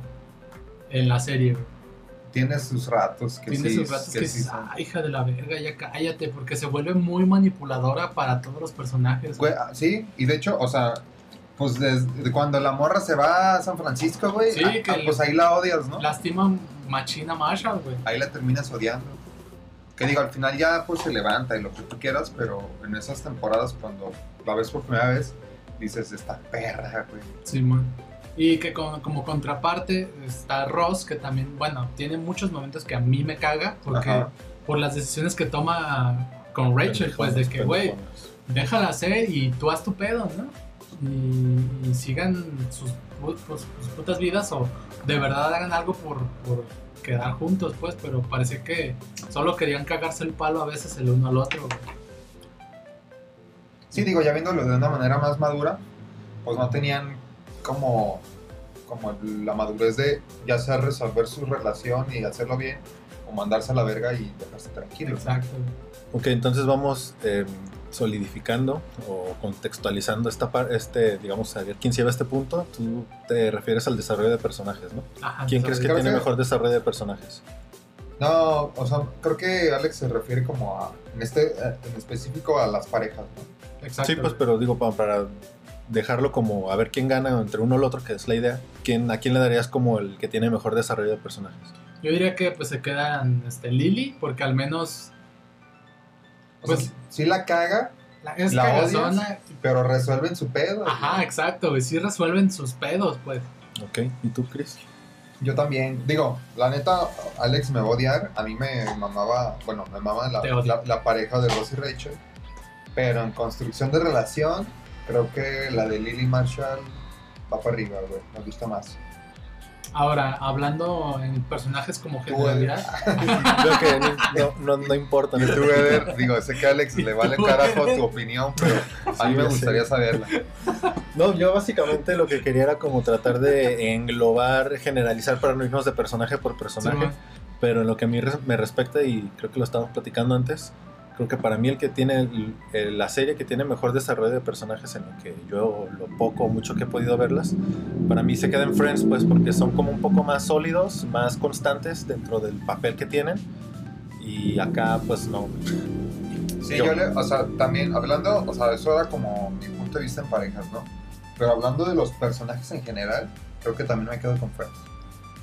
en la serie. Tiene sus ratos que Tiene sí. sus ratos que, sí dices, son- "Ah, hija de la verga, ya cállate, porque se vuelve muy manipuladora para todos los personajes. Güey, ah, sí, y de hecho, o sea, pues desde cuando la morra se va a San Francisco, güey, Sí, ah, que ah, pues ahí la odias, ¿no? Lastima machina Marshall, güey. Ahí la terminas odiando. Que digo, al final ya pues se levanta y lo que tú quieras, pero en esas temporadas cuando la ves por primera vez, dices, esta perra, güey. Simón. Y que con- como contraparte está Ross, que también, bueno, tiene muchos momentos que a mí me caga, porque Ajá. por las decisiones que toma con Rachel, pues de que, güey, déjala hacer y tú haz tu pedo, ¿no? Y, y sigan sus, pues, sus putas vidas o de verdad hagan algo por, por quedar juntos, pues, pero parece que solo querían cagarse el palo a veces el uno al otro. Sí, digo, ya viéndolo de una manera más madura, pues no tenían como, como la madurez de ya sea resolver su relación y hacerlo bien, o mandarse a la verga y dejarse tranquilo. Exacto. Ok, entonces vamos eh, solidificando o contextualizando esta par- este, digamos, a ver quién se lleva este punto. Tú te refieres al desarrollo de personajes, ¿no? Ajá, ¿Quién crees que tiene que- mejor desarrollo de personajes? No, o sea, creo que Alex se refiere como a, en este, en específico a las parejas, ¿no? Exacto, Sí, pues, pero digo, pa- para dejarlo como a ver quién gana entre uno o el otro, que es la idea, ¿quién, ¿a quién le darías como el que tiene mejor desarrollo de personajes? Yo diría que pues se quedan este, Lily, porque al menos O sea, Pues- sí la caga, la, es ¿La cagazona. pero resuelven su pedo. Ajá, exacto, güey. Sí resuelven sus pedos, pues. Ok, ¿y tú, Chris? Yo también. Digo, la neta, Alex me va a odiar. A mí me mamaba, bueno, me mama la, Te odio. la- la pareja de Ross y Rachel. Pero en construcción de relación, creo que la de Lily Marshall va para arriba, güey. Me gusta más. Ahora, hablando en personajes como generalidad, Creo que no, no, no importa. Y tú, Eder, digo, sé que a Alex le vale carajo tu opinión, pero a mí Sí, me gustaría saberla. No, yo básicamente lo que quería era como tratar de englobar, generalizar para no irnos de personaje por personaje. Pero en lo que a mí me respecta, y creo que lo estábamos platicando antes, Creo que para mí el que tiene el- el- la serie que tiene mejor desarrollo de personajes en lo que yo lo poco o mucho que he podido verlas, para mí se queda en Friends pues porque son como un poco más sólidos, más constantes dentro del papel que tienen y acá pues no. Sí, Yo- yo le, o sea, también hablando, o sea, eso era como mi punto de vista en parejas, ¿no? Pero hablando de los personajes en general, creo que también me quedo con Friends.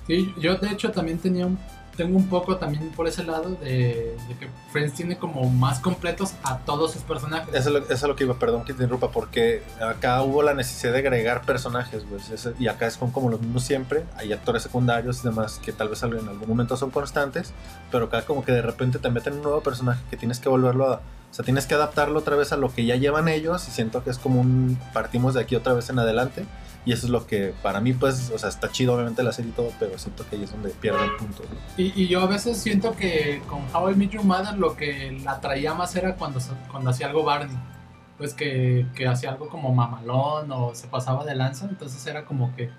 Sí, yo de hecho también tenía un, tengo un poco también por ese lado de, que Friends tiene como más completos a todos sus personajes. Eso es, lo, lo que iba, perdón que te interrumpa, porque acá hubo la necesidad de agregar personajes, pues, y acá son como los mismos siempre, hay actores secundarios y demás que tal vez en algún momento son constantes, pero acá como que de repente te meten un nuevo personaje que tienes que volverlo a... O sea, tienes que adaptarlo otra vez a lo que ya llevan ellos y siento que es como un... Partimos de aquí otra vez en adelante y eso es lo que para mí pues, o sea, está chido obviamente la serie y todo, pero siento que ahí es donde pierde el punto. ¿no? Y, y yo a veces siento que con How I Met Your Mother lo que la atraía más era cuando, cuando hacía algo Barney. Pues que, que hacía algo como mamalón o se pasaba de lanza. Entonces era como que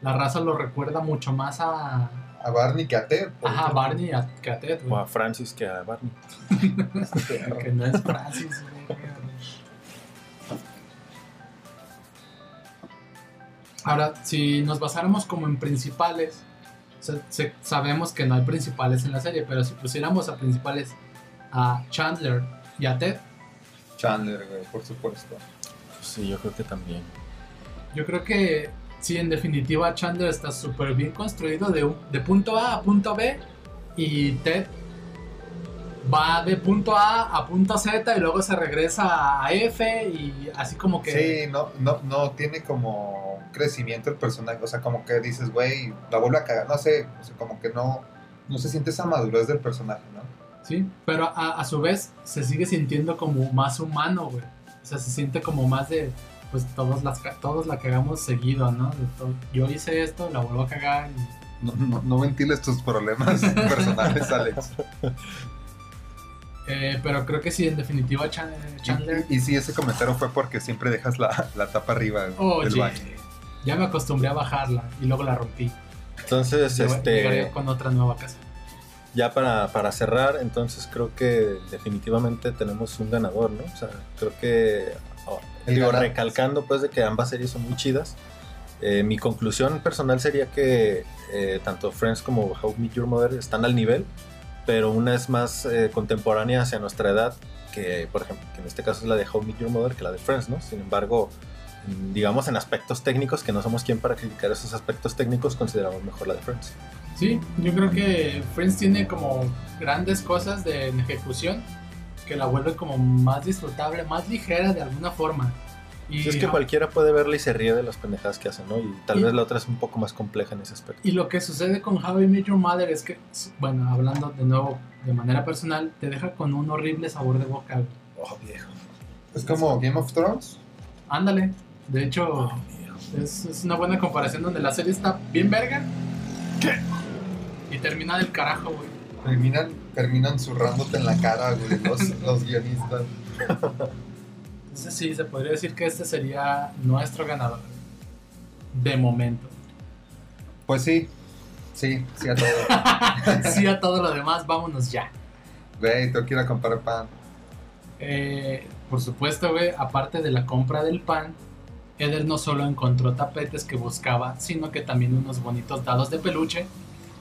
la raza lo recuerda mucho más a, A Barney que a Ted. ajá. Barney a- que a Ted. O güey. a Francis que a Barney. Que no es Francis. güey. Ahora, si nos basáramos como en principales, se- se- sabemos que no hay principales en la serie, pero si pusiéramos a principales a Chandler y a Ted, Chandler, güey, por supuesto. Sí, yo creo que también. yo creo que sí, en definitiva Chandler está súper bien construido de, un- de punto A a punto B y Ted va de punto A a punto Z y luego se regresa a F y así como que... Sí, no, no, no tiene como crecimiento el personaje. O sea, como que dices, güey, la vuelve a cagar. No sé, o sea, como que no, no se siente esa madurez del personaje, ¿no? Sí, pero a, a su vez se sigue sintiendo como más humano, güey. O sea, se siente como más de, pues todos, las, ca- todos la cagamos seguido, ¿no? De to- yo hice esto, la vuelvo a cagar. y- No, no, no ventiles tus problemas personales, Alex. eh, pero creo que sí, en definitiva, Chan- Chandler... Y, y sí, ese comentario fue porque siempre dejas la, la tapa arriba del Oye, baño. Ya me acostumbré a bajarla y luego la rompí. Entonces, este... Llegaré con otra nueva casa. Ya para, para cerrar, entonces creo que definitivamente tenemos un ganador, ¿no? O sea, creo que, oh, El digo, ganador. recalcando pues de que ambas series son muy chidas, eh, mi conclusión personal sería que eh, tanto Friends como How I Met Your Mother están al nivel, pero una es más eh, contemporánea hacia nuestra edad, que por ejemplo, que en este caso es la de How I Met Your Mother que la de Friends, ¿no? Sin embargo, digamos en aspectos técnicos, que no somos quien para criticar esos aspectos técnicos, consideramos mejor la de Friends. Sí, yo creo que Friends tiene como grandes cosas de en ejecución que la vuelven como más disfrutable, más ligera de alguna forma. Y, Sí, es que cualquiera puede verla y se ríe de las pendejadas que hacen, ¿no? Y tal Y- vez la otra es un poco más compleja en ese aspecto. y lo que sucede con How I Met Your Mother es que, bueno, hablando de nuevo de manera personal, te deja con un horrible sabor de boca. Oh, viejo. Es como Game of Thrones. Ándale, de hecho, es, es una buena comparación donde la serie está bien verga. Y termina del carajo, güey. Terminan, terminan zurrándote en la cara, güey, los, los guionistas. Entonces sí, se podría decir que este sería nuestro ganador. De momento. Pues sí, sí, sí a todo. sí a todo lo demás, vámonos ya. Güey, tengo que ir a comprar pan. Eh, por supuesto, güey, aparte de la compra del pan, Eder no solo encontró tapetes que buscaba, sino que también unos bonitos dados de peluche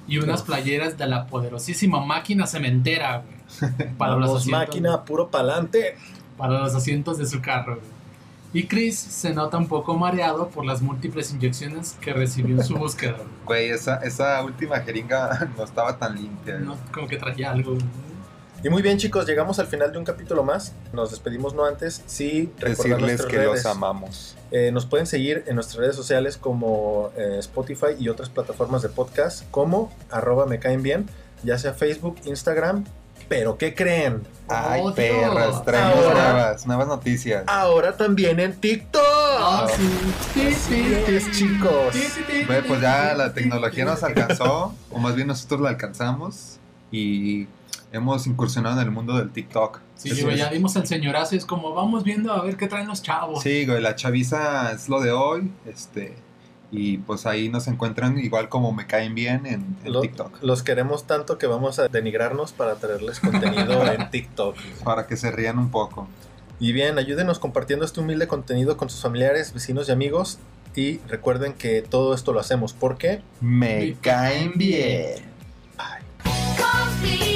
y unas playeras de la poderosísima máquina cementera, güey. Para los asientos, máquina, puro pa'lante. para los asientos de su carro. güey. Y Chris se nota un poco mareado por las múltiples inyecciones que recibió en su búsqueda. güey. Güey, esa, esa última jeringa no estaba tan limpia. No, como que traía algo. güey. Y muy bien, chicos, llegamos al final de un capítulo más. Nos despedimos no antes, sí, recordar Decirles nuestras que redes. los amamos. Eh, nos pueden seguir en nuestras redes sociales como eh, Spotify y otras plataformas de podcast como arroba me caen bien, ya sea Facebook, Instagram. Pero ¿qué creen? Ay, Oh, perras, traemos Ahora- nuevas, nuevas noticias. Ahora también en TikTok. Ah, sí. Sí, sí, chicos. Sí, pues ya la tecnología nos alcanzó, o más bien nosotros la alcanzamos, y hemos incursionado en el mundo del TikTok. Sí, güey, es. ya dimos el señorazo y es como vamos viendo a ver qué traen los chavos. Sí, güey, la chaviza es lo de hoy, este, Y pues ahí nos encuentran igual como me caen bien en, en Lo- TikTok. Los queremos tanto que vamos a denigrarnos para traerles contenido en TikTok. Para que se rían un poco. Y bien, ayúdenos compartiendo este humilde contenido con sus familiares, vecinos y amigos. Y recuerden que todo esto lo hacemos porque Me caen bien. Coffee